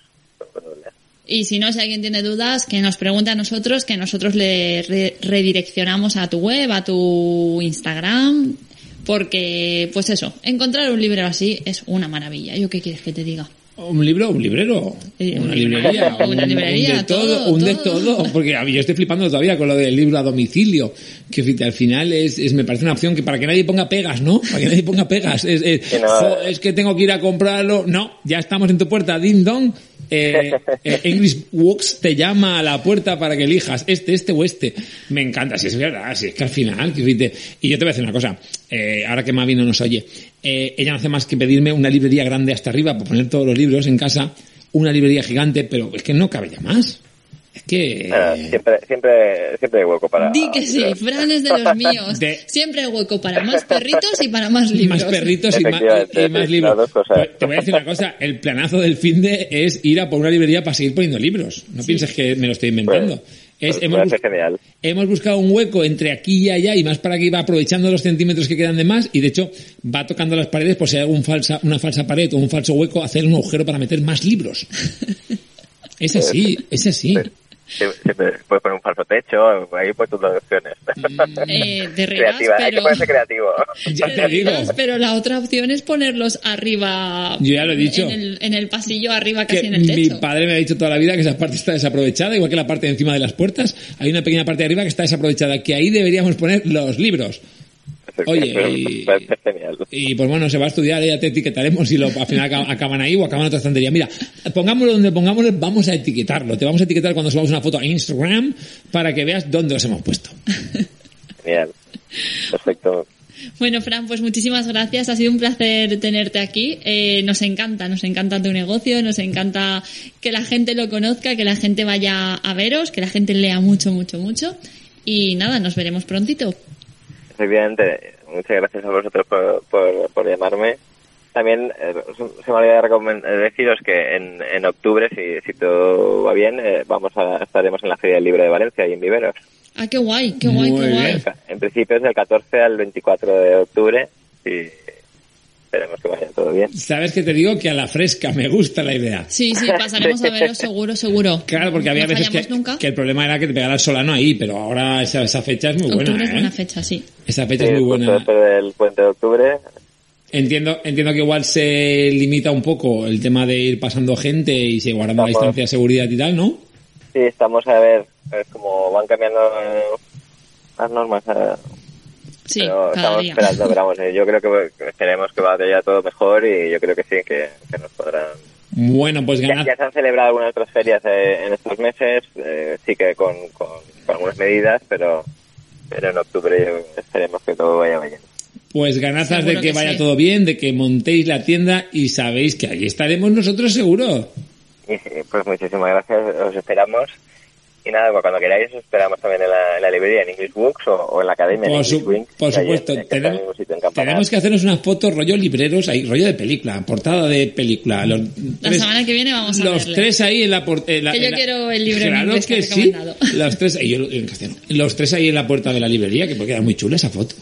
Y si no, si alguien tiene dudas, que nos pregunte a nosotros, que nosotros le re- redireccionamos a tu web, a tu Instagram, porque, pues eso, encontrar un libro así es una maravilla. ¿Yo qué quieres que te diga? Un libro, un librero, Eh, una un- librería, una un- un de todo, todo, un de todo. todo, porque a mí yo estoy flipando todavía con lo del libro a domicilio, que al final es, es- me parece una opción que para que nadie ponga pegas, ¿no? Para que nadie ponga pegas, es, es, Sí, no, jo, es que tengo que ir a comprarlo, no, ya estamos en tu puerta, ding dong, eh, eh, English Works te llama a la puerta para que elijas este, este o este. Me encanta, si es verdad, si es que al final, y yo te voy a decir una cosa, eh, ahora que Mavi no nos oye, eh, ella no hace más que pedirme una librería grande hasta arriba para poner todos los libros en casa, una librería gigante, pero es que no cabe ya más. Es que... Nada, siempre, siempre, siempre hay hueco para... Di que sí, Fran es de los míos. De- Siempre hay hueco para más perritos y para más libros. más perritos y más, Efectivamente, y más sí, libros. Pero te voy a decir una cosa, el planazo del fin de es ir a por una librería para seguir poniendo libros. No pienses que me lo estoy inventando. Pues, es, pues hemos, bus- genial. hemos buscado un hueco entre aquí y allá y más para que iba aprovechando los centímetros que quedan de más y de hecho va tocando las paredes por si hay algún falsa, una falsa pared o un falso hueco, hacer un agujero para meter más libros. Es así, es así. Sie- Siempre puedes poner un falso techo, ahí pues todas las opciones. Eh, de regas, Creativa, hay que pero... ponerse creativo. Ya te digo. Pero la otra opción es ponerlos arriba. Yo ya lo he dicho. En el, en el pasillo arriba, casi que en el mi techo. padre me ha dicho toda la vida que esa parte está desaprovechada, igual que la parte de encima de las puertas. Hay una pequeña parte de arriba que está desaprovechada, que ahí deberíamos poner los libros. Oye, y- Parece genial. Y pues bueno, se va a estudiar, ya te etiquetaremos y lo, al final acab- acaban ahí o acaban en otra estantería. Mira, pongámoslo donde pongámoslo, vamos a etiquetarlo. Te vamos a etiquetar cuando subamos una foto a Instagram para que veas dónde los hemos puesto. Genial. Perfecto. Bueno, Fran, pues muchísimas gracias. Ha sido un placer tenerte aquí. Eh, nos encanta, nos encanta tu negocio, nos encanta que la gente lo conozca, que la gente vaya a veros, que la gente lea mucho, mucho, mucho. Y nada, nos veremos prontito. Efectivamente, muchas gracias a vosotros por, por, por llamarme. También eh, se me olvidó eh, deciros que en, en octubre, si, si todo va bien, eh, vamos a estaremos en la Feria del Libro de Valencia y en Viveros. Ah, qué guay, qué guay, Muy qué guay. bien. En principio es del 14 al 24 de octubre y esperemos que vaya todo bien. Sabes que te digo que a la fresca me gusta la idea. Sí, sí, pasaremos a veros seguro, seguro. Claro, porque había no veces que, nunca. que el problema era que te pegara el solano ahí, pero ahora esa, esa fecha es muy buena. Octubre es ¿eh? buena fecha, sí. Esa fecha Sí, es muy buena. después del puente de octubre, Entiendo, entiendo que igual se limita un poco el tema de ir pasando gente y se guardando la distancia de seguridad y tal, ¿no? sí, estamos a ver es como van cambiando las normas. Sí, pero cada estamos día. esperando, pero vamos, eh, yo creo que, esperemos que vaya todo mejor y yo creo que sí, que, que nos podrán... Bueno, pues Ya, ganar. ya se han celebrado algunas otras ferias eh, en estos meses, eh, sí que con, con, con algunas medidas, pero, pero en octubre esperemos que todo vaya bien. Pues ganazas Seguro de que, que vaya sí. todo bien, de que montéis la tienda y sabéis que allí estaremos nosotros seguro. Y sí, pues muchísimas gracias, os esperamos. Y nada, pues cuando queráis os esperamos también en la, en la librería, en English Books o, o en la academia. en Por, English Wing, por supuesto, en- en tenemos, en que hacernos unas fotos rollo libreros, ahí, rollo de película, portada de película. Los La semana que viene vamos a Los verle. tres ahí en la portada. Que yo quiero el libro en inglés que sí. recomendado. Los tres, yo en castellano. los tres ahí en la puerta de la librería, que porque queda muy chula esa foto.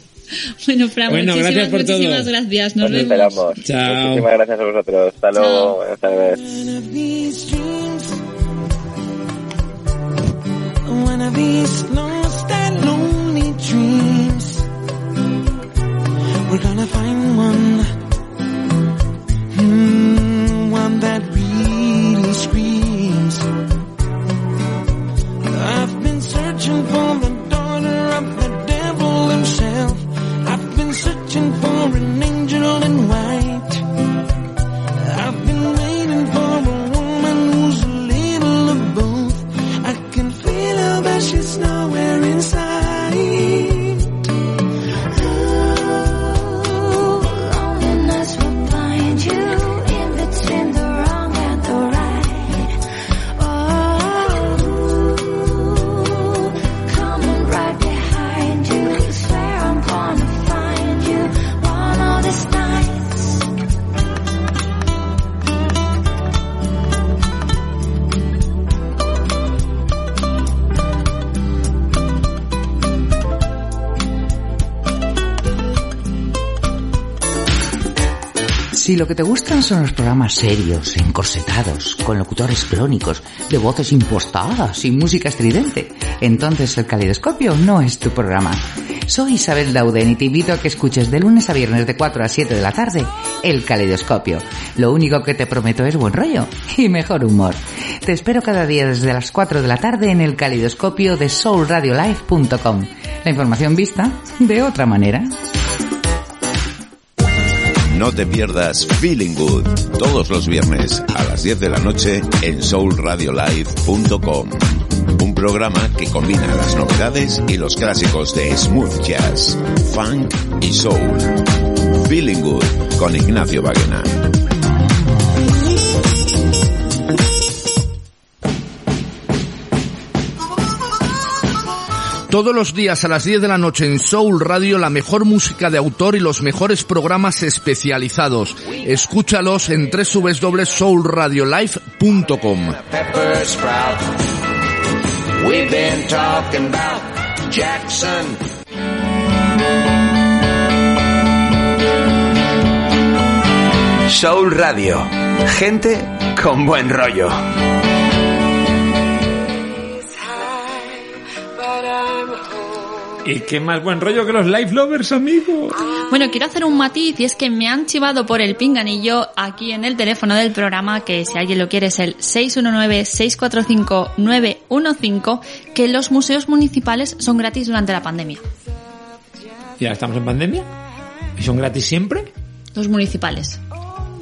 Bueno, Fran, Bueno, muchísimas, gracias por todo. muchísimas gracias. Nos Os vemos. esperamos. Chao. Muchísimas gracias a vosotros. Hasta Chao. luego. Buenas tardes. These lost and lonely dreams, we're gonna find one, Hmm, one that really screams. I've been searching for the daughter of the devil himself. I've been searching for an angel in Si lo que te gustan son los programas serios, encorsetados, con locutores clónicos, de voces impostadas y música estridente, entonces el caleidoscopio no es tu programa. Soy Isabel Dauden y te invito a que escuches de lunes a viernes de 4 a 7 de la tarde el caleidoscopio. Lo único que te prometo es buen rollo y mejor humor. Te espero cada día desde las 4 de la tarde en el caleidoscopio de soulradiolife.com. La información vista de otra manera. No te pierdas Feeling Good todos los viernes a las 10 de la noche en soulradiolive.com. Un programa que combina las novedades y los clásicos de smooth jazz, funk y soul. Feeling Good con Ignacio Baguena. Todos los días a las 10 de la noche en Soul Radio la mejor música de autor y los mejores programas especializados. Escúchalos en www.soulradiolife.com. Soul Radio. Gente con buen rollo. Y qué más buen rollo que los life lovers, amigo. Bueno, quiero hacer un matiz y es que me han chivado por el pinganillo aquí en el teléfono del programa, que si alguien lo quiere es el 619-645-915, que los museos municipales son gratis durante la pandemia. Ya estamos en pandemia. ¿Y son gratis siempre? Los municipales.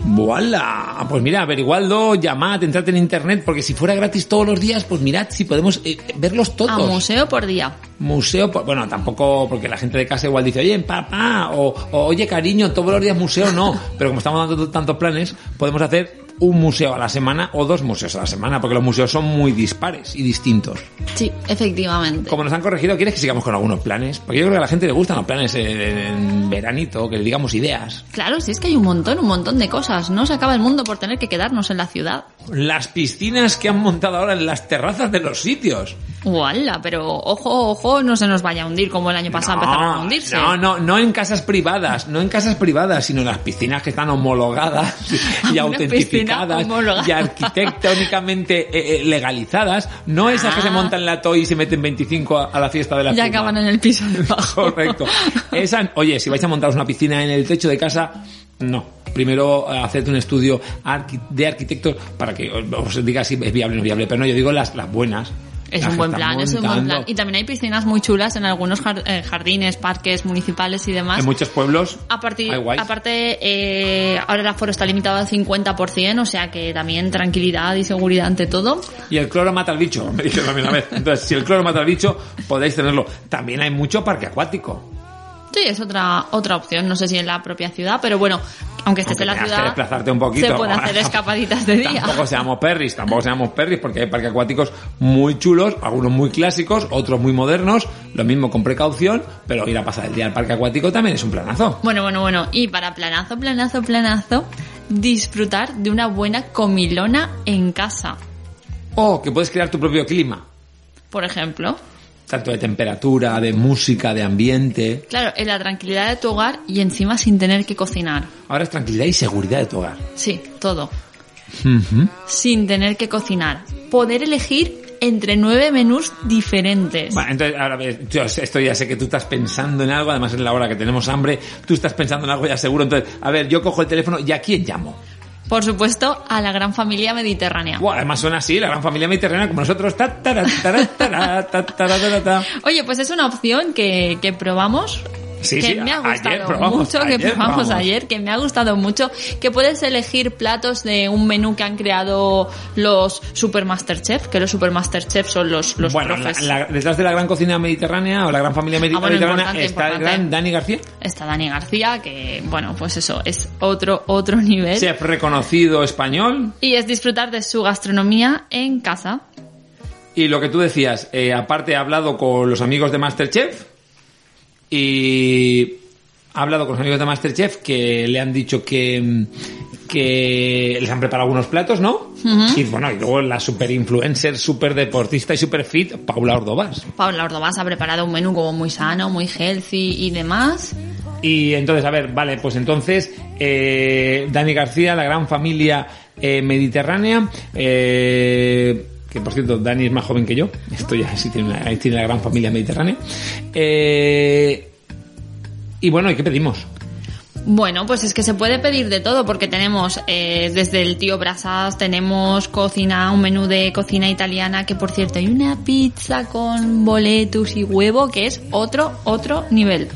¡Voilà! Pues mira, averiguadlo, llamad, entrad en internet, porque si fuera gratis todos los días, pues mirad si podemos eh, verlos todos. A museo por día. Museo, pues, bueno, tampoco, porque la gente de casa igual dice, oye, papá, o, o, oye, cariño, todos los días museo, no. Pero como estamos dando tantos planes, podemos hacer un museo a la semana o dos museos a la semana, porque los museos son muy dispares y distintos. Sí, efectivamente. Como nos han corregido, ¿quieres que sigamos con algunos planes? Porque yo creo que a la gente le gustan los planes en, veranito, que le digamos ideas. Claro, si es que hay un montón, un montón de cosas. No se acaba el mundo por tener que quedarnos en la ciudad. Las piscinas que han montado ahora en las terrazas de los sitios. ¡Wala! Pero ojo, ojo, no se nos vaya a hundir como el año pasado empezaron a hundirse. No, no, no en casas privadas, no en casas privadas, sino en las piscinas que están homologadas y autentificadas homologada. y arquitectónicamente eh, eh, legalizadas, no esas que se Ah. montan en la toy y se meten 25 a, a la fiesta de la Ya acaban en el piso de abajo. Correcto. Esa, oye, si vais a montaros una piscina en el techo de casa, no. Primero eh, haced un estudio de arquitectos para que os os diga si es viable o no es viable. Pero no, yo digo las, las buenas. Es un buen plan, es un buen plan. Y también hay piscinas muy chulas en algunos eh, jardines, parques municipales y demás. En muchos pueblos A partir- aparte, eh, ahora el aforo está limitado al 50%, o sea que también tranquilidad y seguridad ante todo. Y el cloro mata al bicho, me a mí una vez. Entonces, si el cloro mata al bicho, podéis tenerlo. También hay mucho parque acuático. Sí, es otra otra opción, no sé si en la propia ciudad, pero bueno, aunque estés Aunque en la ciudad, desplazarte un poquito. se puede hacer escapaditas de día. Tampoco seamos perris, tampoco seamos perris, porque hay parques acuáticos muy chulos, algunos muy clásicos, otros muy modernos, lo mismo con precaución, pero ir a pasar el día al parque acuático también es un planazo. Bueno, bueno, bueno, y para planazo, planazo, planazo, disfrutar de una buena comilona en casa, O que puedes crear tu propio clima, por ejemplo. Tanto de temperatura, de música, de ambiente. Claro, en la tranquilidad de tu hogar y encima sin tener que cocinar. Ahora es tranquilidad y seguridad de tu hogar. Sí, todo. Sin tener que cocinar. Poder elegir entre nueve menús diferentes. Bueno, entonces, ahora ves, yo esto ya sé que tú estás pensando en algo, además es la hora que tenemos hambre, tú estás pensando en algo ya seguro, entonces, a ver, yo cojo el teléfono y a quién llamo. Por supuesto, a la gran familia mediterránea. Buah, además suena así, la gran familia mediterránea como nosotros. Ta, ta, ta. Oye, pues es una opción que, que probamos. Sí, que sí, me ha ayer gustado probamos, mucho, que probamos probamos. ayer, que me ha gustado mucho, que puedes elegir platos de un menú que han creado los Supermaster Chef, que los Supermaster Chef son los, los Bueno, profes. la- detrás de la gran cocina mediterránea o la gran familia Ah, bueno, mediterránea está el gran Dani García, Está Dani García, que bueno, pues eso, es otro, otro nivel. chef reconocido español. Y es disfrutar de su gastronomía en casa. Y lo que tú decías, eh, aparte ha hablado con los amigos de Masterchef y ha hablado con los amigos de Masterchef que le han dicho que, que les han preparado algunos platos, ¿no? Y bueno, y luego la super influencer, super deportista y super fit, Paula Ordovás. Paula Ordovás ha preparado un menú como muy sano, muy healthy y demás. Y entonces, a ver, vale, pues entonces, eh, Dani García, la gran familia eh, mediterránea, eh, que por cierto, Dani es más joven que yo, esto ya sí tiene, una- tiene la gran familia mediterránea. Eh, y bueno, ¿y qué pedimos? Bueno, pues es que se puede pedir de todo porque tenemos eh, desde el tío Brasas, tenemos cocina, un menú de cocina italiana que por cierto hay una pizza con boletus y huevo que es otro, otro nivel.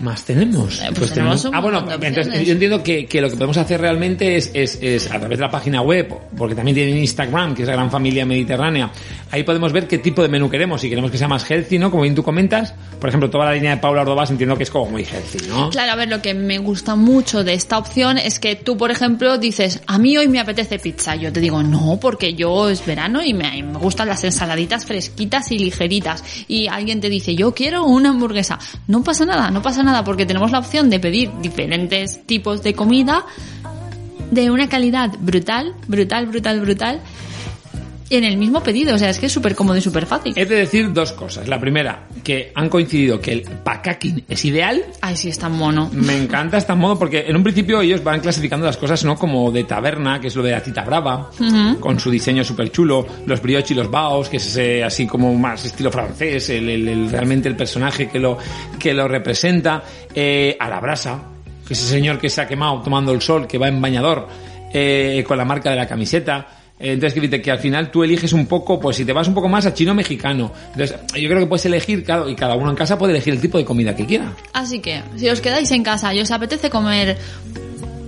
¿Qué más tenemos? Eh, pues tenemos un ah, bueno, entonces yo entiendo que, que lo que podemos hacer realmente es, es, es a través de la página web, porque también tienen Instagram, que es la gran familia mediterránea. Ahí podemos ver qué tipo de menú queremos. Si queremos que sea más healthy, ¿no? Como bien tú comentas. Por ejemplo, toda la línea de Paula Ordovás entiendo que es como muy healthy, ¿no? Claro, a ver, lo que me gusta mucho de esta opción es que tú, por ejemplo, dices, a mí hoy me apetece pizza. Yo te digo, no, porque yo es verano y me, me gustan las ensaladitas fresquitas y ligeritas. Y alguien te dice, yo quiero una hamburguesa. No pasa nada, no pasa nada, porque tenemos la opción de pedir diferentes tipos de comida de una calidad brutal, brutal, brutal, brutal. En el mismo pedido, o sea, es que es súper cómodo y súper fácil. He de decir dos cosas. La primera, que han coincidido que el packing es ideal. Ay, sí, está mono. Me encanta esta modo porque en un principio ellos van clasificando las cosas, ¿no? Como de taberna, que es lo de la tita brava, con su diseño súper chulo, los brioches y los baos, que es ese así como más estilo francés, el, el- el- realmente el personaje que lo, que lo representa, eh, a la brasa, que es ese señor que se ha quemado tomando el sol, que va en bañador, eh, con la marca de la camiseta. Entonces, que, dice que al final tú eliges un poco, pues si te vas un poco más a chino mexicano. Entonces, yo creo que puedes elegir, claro, y cada uno en casa puede elegir el tipo de comida que quiera. Así que, si os quedáis en casa y os apetece comer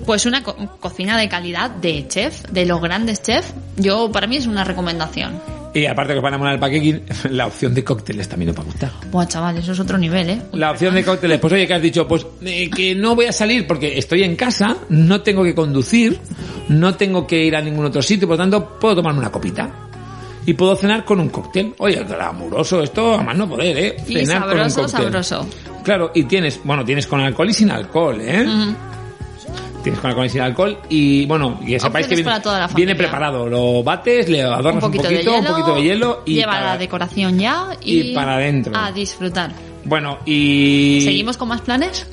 pues una co- cocina de calidad de chef, de los grandes chefs, yo para mí es una recomendación. Y aparte que os van a molar el packaging, la opción de cócteles también os va a gustar. Buah, chaval, eso es otro nivel, ¿eh? La opción de cócteles, pues oye, que has dicho, pues eh, que no voy a salir porque estoy en casa, no tengo que conducir, no tengo que ir a ningún otro sitio, por lo tanto puedo tomarme una copita. Y puedo cenar con un cóctel. Oye, glamuroso esto, a más no poder, ¿eh? Y Cenar con un sabroso, cóctel. sabroso. Claro, y tienes, bueno, tienes con alcohol y sin alcohol, ¿eh? Tienes con alcohol y sin alcohol y bueno, que sepáis que viene, viene preparado. Lo bates, le adornas Un poquito, de hielo, un poquito de hielo y lleva para- la decoración ya y, y para adentro. a disfrutar. Bueno, y... ¿Seguimos con más planes?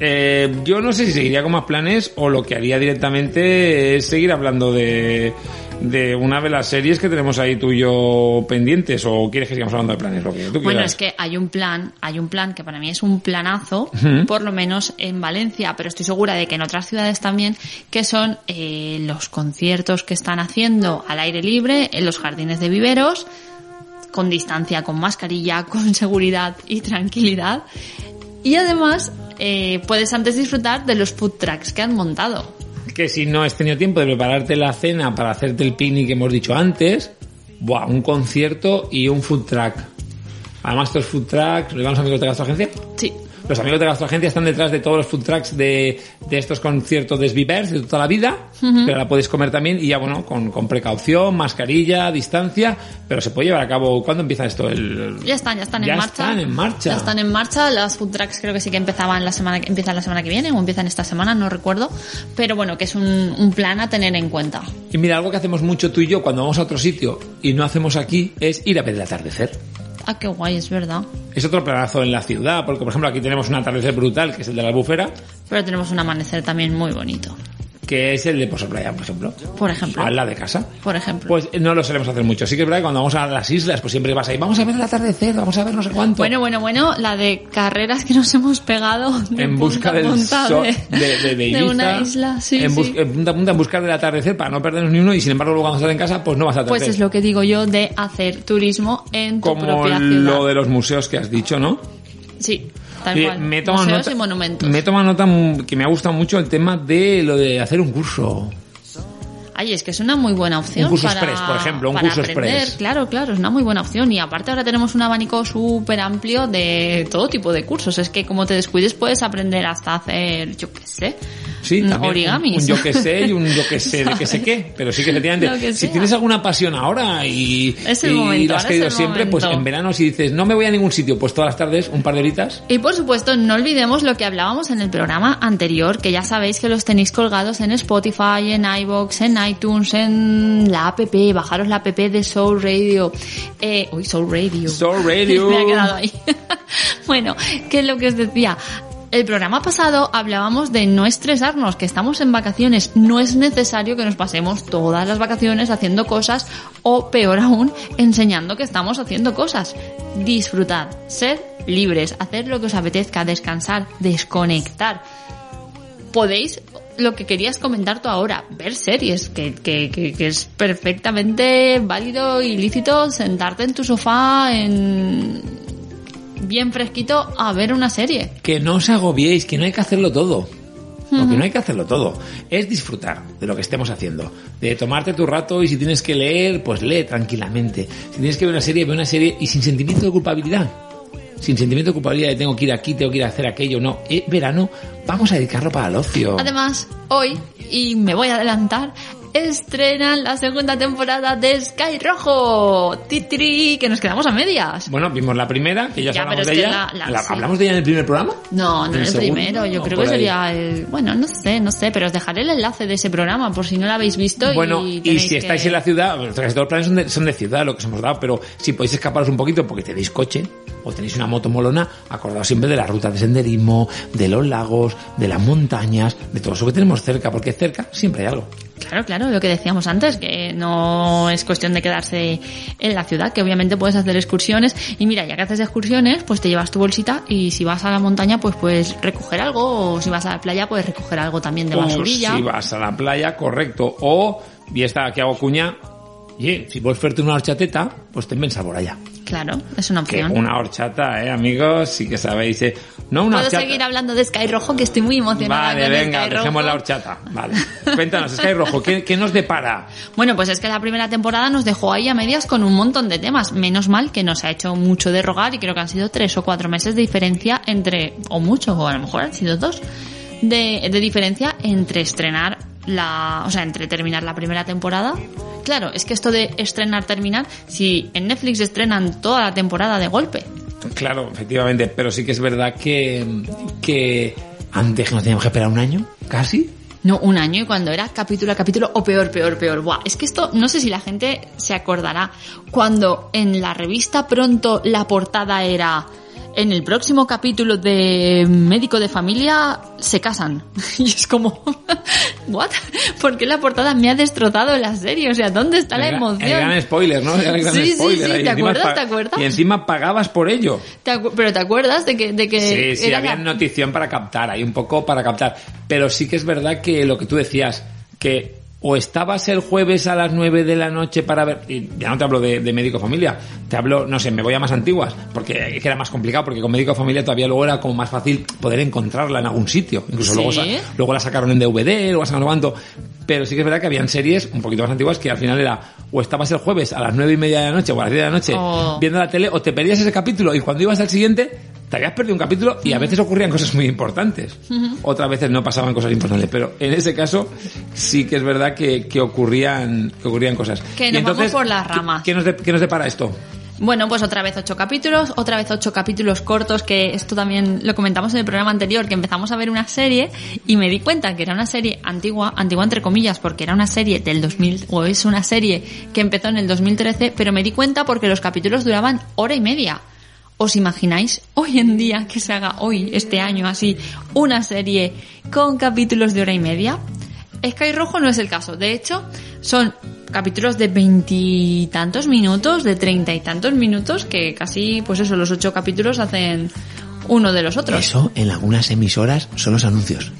Eh, yo no sé si seguiría con más planes o lo que haría directamente es seguir hablando de, de una de las series que tenemos ahí tú y yo pendientes. O quieres que sigamos hablando de planes, lo que tú Bueno, es que hay un plan, hay un plan que para mí es un planazo, por lo menos en Valencia, pero estoy segura de que en otras ciudades también, que son eh, los conciertos que están haciendo al aire libre en los jardines de viveros, con distancia, con mascarilla, con seguridad y tranquilidad. Y además eh, puedes antes disfrutar de los food trucks que han montado. Que si no has tenido tiempo de prepararte la cena para hacerte el picnic que hemos dicho antes, buah, un concierto y un food truck. Además, estos food trucks, ¿los llamamos amigos de Gastroagencia? Sí. Los amigos de Gastroagencia están detrás de todos los food trucks de, de estos conciertos de Svivers de toda la vida, Ujú. pero la puedes comer también y ya, bueno, con, con precaución, mascarilla, distancia, pero se puede llevar a cabo, ¿cuándo empieza esto? El, Ya están, ya están Ya en marcha. están en marcha. Ya están en marcha. Las food trucks creo que sí que empezaban la semana empiezan la semana que viene o empiezan esta semana, no recuerdo. Pero bueno, que es un, un plan a tener en cuenta. Y mira, algo que hacemos mucho tú y yo cuando vamos a otro sitio y no hacemos aquí es ir a ver el atardecer. Ah, qué guay, es verdad. Es otro planazo en la ciudad, porque por ejemplo aquí tenemos un atardecer brutal, que es el de la albufera, Pero tenemos un amanecer también muy bonito. Que es el de Pozo Playa, por ejemplo. Por ejemplo. Al lado de casa. Por ejemplo. Pues no lo solemos hacer mucho. Sí que es verdad que cuando vamos a las islas, pues siempre vas ahí, vamos a ver el atardecer, vamos a ver no sé cuánto. Bueno, bueno, bueno, la de carreras que nos hemos pegado en busca del sol de, de, de, una isla, sí, en, sí. en punta a punta en buscar del atardecer para no perdernos ni uno y sin embargo luego cuando estás en casa pues no vas a Pues atardecer. es lo que digo yo de hacer turismo en tu como propia ciudad. lo de los museos que has dicho, ¿no? Sí, tal Oye, cual. me he tomado Museos nota, y monumentos. me he tomado nota que me ha gustado mucho el tema de lo de hacer un curso. Ay, es que es una muy buena opción. Un curso para, express, por ejemplo, un para curso aprender. express. Claro, claro, es una muy buena opción. Y aparte ahora tenemos un abanico súper amplio de todo tipo de cursos. Es que como te descuides puedes aprender hasta hacer, yo qué sé, Sí, mm, también. origamis. Un, un yo que sé y un yo que sé de qué sé qué. Pero sí que efectivamente, que si tienes alguna pasión ahora y, Es el y momento, lo has querido siempre, pues en verano si dices no me voy a ningún sitio, pues todas las tardes, un par de horitas, Y por supuesto, no olvidemos lo que hablábamos en el programa anterior, que ya sabéis que los tenéis colgados en Spotify, en iVoox, en iTunes, en la app, bajaros la app de Soul Radio. Eh, uy, Soul Radio. Soul Radio. Me ha quedado ahí. Bueno, ¿qué es lo que os decía? El programa pasado hablábamos de no estresarnos, que estamos en vacaciones. No es necesario que nos pasemos todas las vacaciones haciendo cosas o, peor aún, enseñando que estamos haciendo cosas. Disfrutad, ser libres, hacer lo que os apetezca, descansar, desconectar. Podéis, lo que querías comentar tú ahora, ver series, que, que, que, que es perfectamente válido y lícito sentarte en tu sofá en bien fresquito a ver una serie. Que no os agobiéis, que no hay que hacerlo todo. No, que no hay que hacerlo todo. Es disfrutar de lo que estemos haciendo. De tomarte tu rato y si tienes que leer, pues lee tranquilamente. Si tienes que ver una serie, ve una serie y sin sentimiento de culpabilidad. Sin sentimiento de culpabilidad de tengo que ir aquí, tengo que ir a hacer aquello. No, eh, verano, vamos a dedicarlo para el ocio. Además, hoy, y me voy a adelantar, estrenan la segunda temporada de Sky Rojo. Titri, que nos quedamos a medias. Bueno, vimos la primera, que ya, Ya, hablamos de ella. la- la- ¿La- sí. ¿Hablamos de ella en el primer programa? No, no ¿El el primero, yo No, creo que sería el... Bueno, no sé, no sé, pero os dejaré el enlace de ese programa por si no lo habéis visto Bueno, y si estáis en la ciudad, todos los planes son de, son de ciudad, lo que os hemos dado, pero si podéis escaparos un poquito porque tenéis coche o tenéis una moto molona, acordaos siempre de las rutas de senderismo, de los lagos, de las montañas, de todo eso que tenemos cerca, porque cerca siempre hay algo. Claro, claro, lo que decíamos antes, que no es cuestión de quedarse en la ciudad, que obviamente puedes hacer excursiones. Y mira, ya que haces excursiones, pues te llevas tu bolsita y si vas a la montaña, pues puedes recoger algo, o si vas a la playa, puedes recoger algo también de O basurilla. si vas a la playa, correcto. O, y esta que hago cuña, oye, si vols fer-te una horchateta, pues ten sabor allá. Claro, es una Que opción. una horchata, eh, amigos, sí que sabéis, eh. No una ¿Puedo horchata. seguir hablando de Sky Rojo? Que estoy muy emocionada Vale, con venga, Sky dejemos Rojo. la horchata. Vale. Cuéntanos, Sky Rojo, ¿qué, qué nos depara? Bueno, pues es que la primera temporada nos dejó ahí a medias con un montón de temas. Menos mal que nos ha hecho mucho de rogar y creo que han sido tres o cuatro meses de diferencia entre, o mucho, o a lo mejor han sido dos, de, de diferencia entre estrenar la, o sea, entre terminar la primera temporada. Claro, es que esto de estrenar, terminar, si en Netflix estrenan toda la temporada de golpe. Claro, efectivamente, pero sí que es verdad que, que antes que nos teníamos que esperar un año, casi. No, un año y cuando era capítulo a capítulo o peor, peor, peor. Buah, es que esto no sé si la gente se acordará. Cuando en la revista pronto la portada era en el próximo capítulo de Médico de Familia se casan. Y es como, ¿what? ¿Por qué la portada me ha destrozado la serie? O sea, ¿dónde está la el, emoción? el gran spoiler, ¿no? El gran Sí, sí, spoiler. sí, ahí. ¿te acuerdas? ¿Te acuerdas? Y encima pagabas por ello. ¿Te acu- Pero ¿te acuerdas de que, de que Sí, sí, era había la- notición para captar, hay un poco para captar. Pero sí que es verdad que lo que tú decías, que o estabas el jueves a las 9 de la noche para ver, y ya no te hablo de, de médico familia, te hablo, no sé, me voy a más antiguas, porque era más complicado, porque con médico familia todavía luego era como más fácil poder encontrarla en algún sitio. Incluso Sí. luego, luego la sacaron en DVD, luego sacaron cuánto. Pero sí que es verdad que habían series un poquito más antiguas que al final era, o estabas el jueves a las nueve y media de la noche o a las 10 de la noche Oh. viendo la tele, o te perdías ese capítulo y cuando ibas al siguiente te habías perdido un capítulo y a veces ocurrían cosas muy importantes. Otras veces no pasaban cosas importantes, pero en ese caso sí que es verdad que, que ocurrían que ocurrían cosas. Que Y nos vamos entonces, por las ¿qué- ramas. ¿qué, nos de- qué nos depara esto? Bueno, pues otra vez ocho capítulos, otra vez ocho capítulos cortos, que esto también lo comentamos en el programa anterior, que empezamos a ver una serie y me di cuenta que era una serie antigua, antigua entre comillas, porque era una serie del 2000, o es una serie que empezó en el 2013, pero me di cuenta porque los capítulos duraban hora y media. ¿Os imagináis hoy en día que se haga hoy, este año así, una serie con capítulos de hora y media? Sky Rojo no es el caso. De hecho, son capítulos de veintitantos minutos, de treinta y tantos minutos, que casi, pues eso, los ocho capítulos hacen uno de los otros. Eso en algunas emisoras son los anuncios.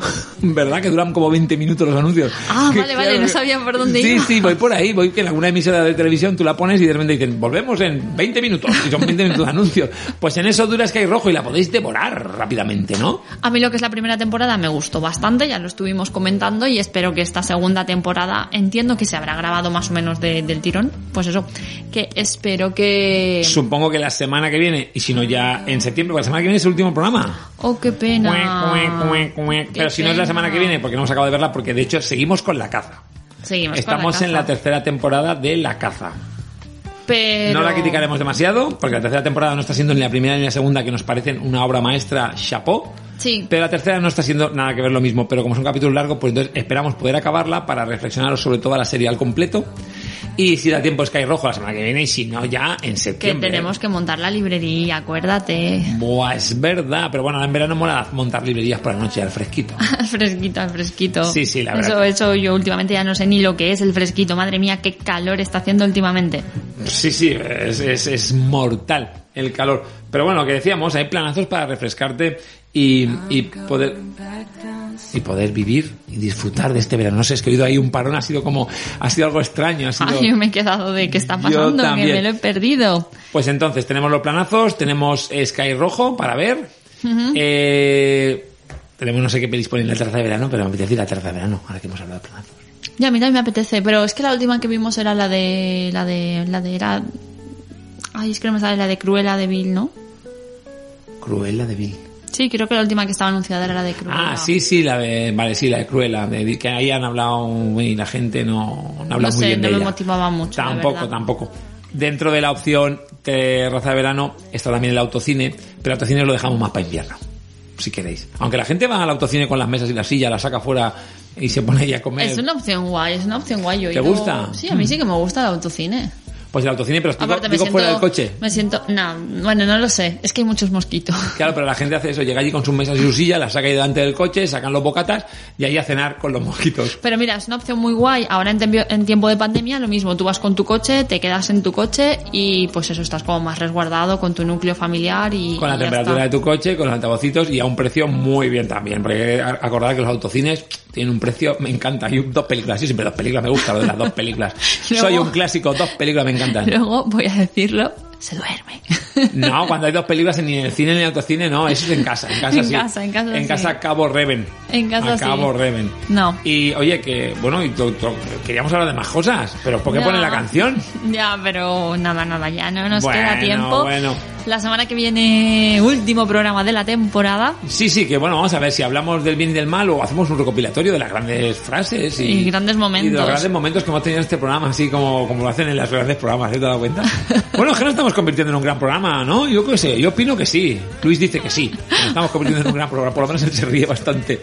¿Verdad que duran como 20 minutos los anuncios? Ah, Que vale, vale, no sabía por dónde sí, iba. Sí, voy por ahí, voy que en alguna emisora de televisión tú la pones y de repente dicen, volvemos en 20 minutos, y son 20 minutos de anuncios. Pues en eso dura Sky Rojo y la podéis devorar rápidamente, ¿no? A mí lo que es la primera temporada me gustó bastante, ya lo estuvimos comentando y espero que esta segunda temporada, entiendo que se habrá grabado más o menos de- del tirón, pues eso, que espero que... Supongo que la semana que viene, y si no ya en septiembre, porque la semana que viene es el último programa. Oh, qué pena. Pero si no es la semana que viene, porque no hemos acabado de verla, porque de hecho seguimos con la caza. Seguimos con Estamos la en la caza. tercera temporada de La Caza. Pero... No la criticaremos demasiado, porque la tercera temporada no está siendo ni la primera ni la segunda, que nos parecen una obra maestra, chapeau. Sí. Pero la tercera no está siendo nada que ver lo mismo, pero como es un capítulo largo, pues entonces esperamos poder acabarla para reflexionar sobre toda la serie al completo. Y si da tiempo Sky Rojo la semana que viene y si no ya en Que septiembre. tenemos que montar la librería, acuérdate. Buah, es verdad, pero bueno, en verano mola montar librerías por la noche al fresquito. Al fresquito, al fresquito. Sí, sí, la Eso, verdad. eso yo últimamente ya no sé ni lo que es el fresquito. Madre mía, qué calor está haciendo últimamente. Sí, sí, es, es, es mortal el calor. Pero bueno, lo que decíamos, hay planazos para refrescarte y, y poder y poder vivir y disfrutar de este verano. No sé, es que he oído ahí un parón, ha sido como, ha sido algo extraño, ha sido... Ay, yo me he quedado de qué está pasando, que me lo he perdido. Pues entonces tenemos los planazos, tenemos Sky Rojo para ver. eh, tenemos no sé qué pelis poner en la terraza de verano, pero me apetece ir a la terraza de verano, ahora que hemos hablado de planazos. Ya, a mí también me apetece, pero es que la última que vimos era la de, la de, la de, era, ay, es que no me sale la de Cruella de Vil, ¿no? Cruella de Vil. Sí, creo que la última que estaba anunciada era la de Cruella. Ah, sí, sí, la de, vale, sí, la de Cruella, de- que ahí han hablado y la gente no, no habla No muy sé, bien no de me ella. motivaba mucho, Tampoco, tampoco. Dentro de la opción terraza de verano está también el autocine, pero el autocine lo dejamos más para invierno, si queréis. Aunque la gente va al autocine con las mesas y la silla, la saca fuera y se pone ahí a comer. Es una opción guay, es una opción guay. Yo ¿Te ido- gusta? Sí, a mí sí que me gusta el autocine. Pues el autocine, pero digo, digo siento, fuera del coche. Me siento, no, bueno, no lo sé, es que hay muchos mosquitos. Claro, pero la gente hace eso, llega allí con sus mesas y su silla, la saca ahí delante del coche, sacan los bocatas y ahí a cenar con los mosquitos. Pero mira, es una opción muy guay. Ahora en, tiempo de pandemia, lo mismo, tú vas con tu coche, te quedas en tu coche y pues eso, estás como más resguardado con tu núcleo familiar y... Con la y temperatura de tu coche, con los altavocitos y a un precio muy bien también. Porque acordad que los autocines tienen un precio, me encanta. Hay dos películas, sí, siempre dos películas, me gusta lo de las dos películas. Luego- Soy un clásico, dos películas me Luego voy a decirlo, se duerme. No, cuando hay dos películas ni en el cine ni en el autocine, no, eso es en casa. En casa En sí. casa, en casa En sí. casa Cabo Reven. En casa a sí. Cabo Reven. No. Y oye, que, bueno, y to- to- queríamos hablar de más cosas, pero ¿por qué Ya. ponen la canción? Ya, pero nada, nada, ya no nos Bueno, queda tiempo. bueno. La semana que viene, último programa de la temporada. Sí, sí, que bueno, vamos a ver si hablamos del bien y del mal o hacemos un recopilatorio de las grandes frases y, Y grandes momentos. Y de los grandes momentos que hemos tenido en este programa, así como, como lo hacen en los grandes programas, ¿te has dado cuenta? bueno, es que nos estamos convirtiendo en un gran programa, ¿no? Yo qué sé, yo opino que sí. Luis dice que sí. que Nos estamos convirtiendo en un gran programa, por lo menos él se ríe bastante.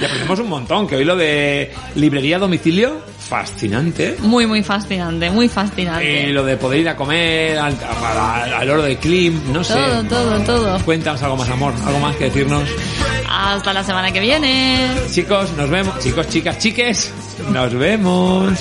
y aprendemos un montón, que hoy lo de librería a domicilio, fascinante. Muy, muy fascinante, muy fascinante. Y lo de poder ir a comer al, al, al oro de Klim, no sé. Todo, todo, todo. Cuéntanos algo más, amor, algo más que decirnos. Hasta la semana que viene. Chicos, nos vemos. Chicos, chicas, chiques, nos vemos.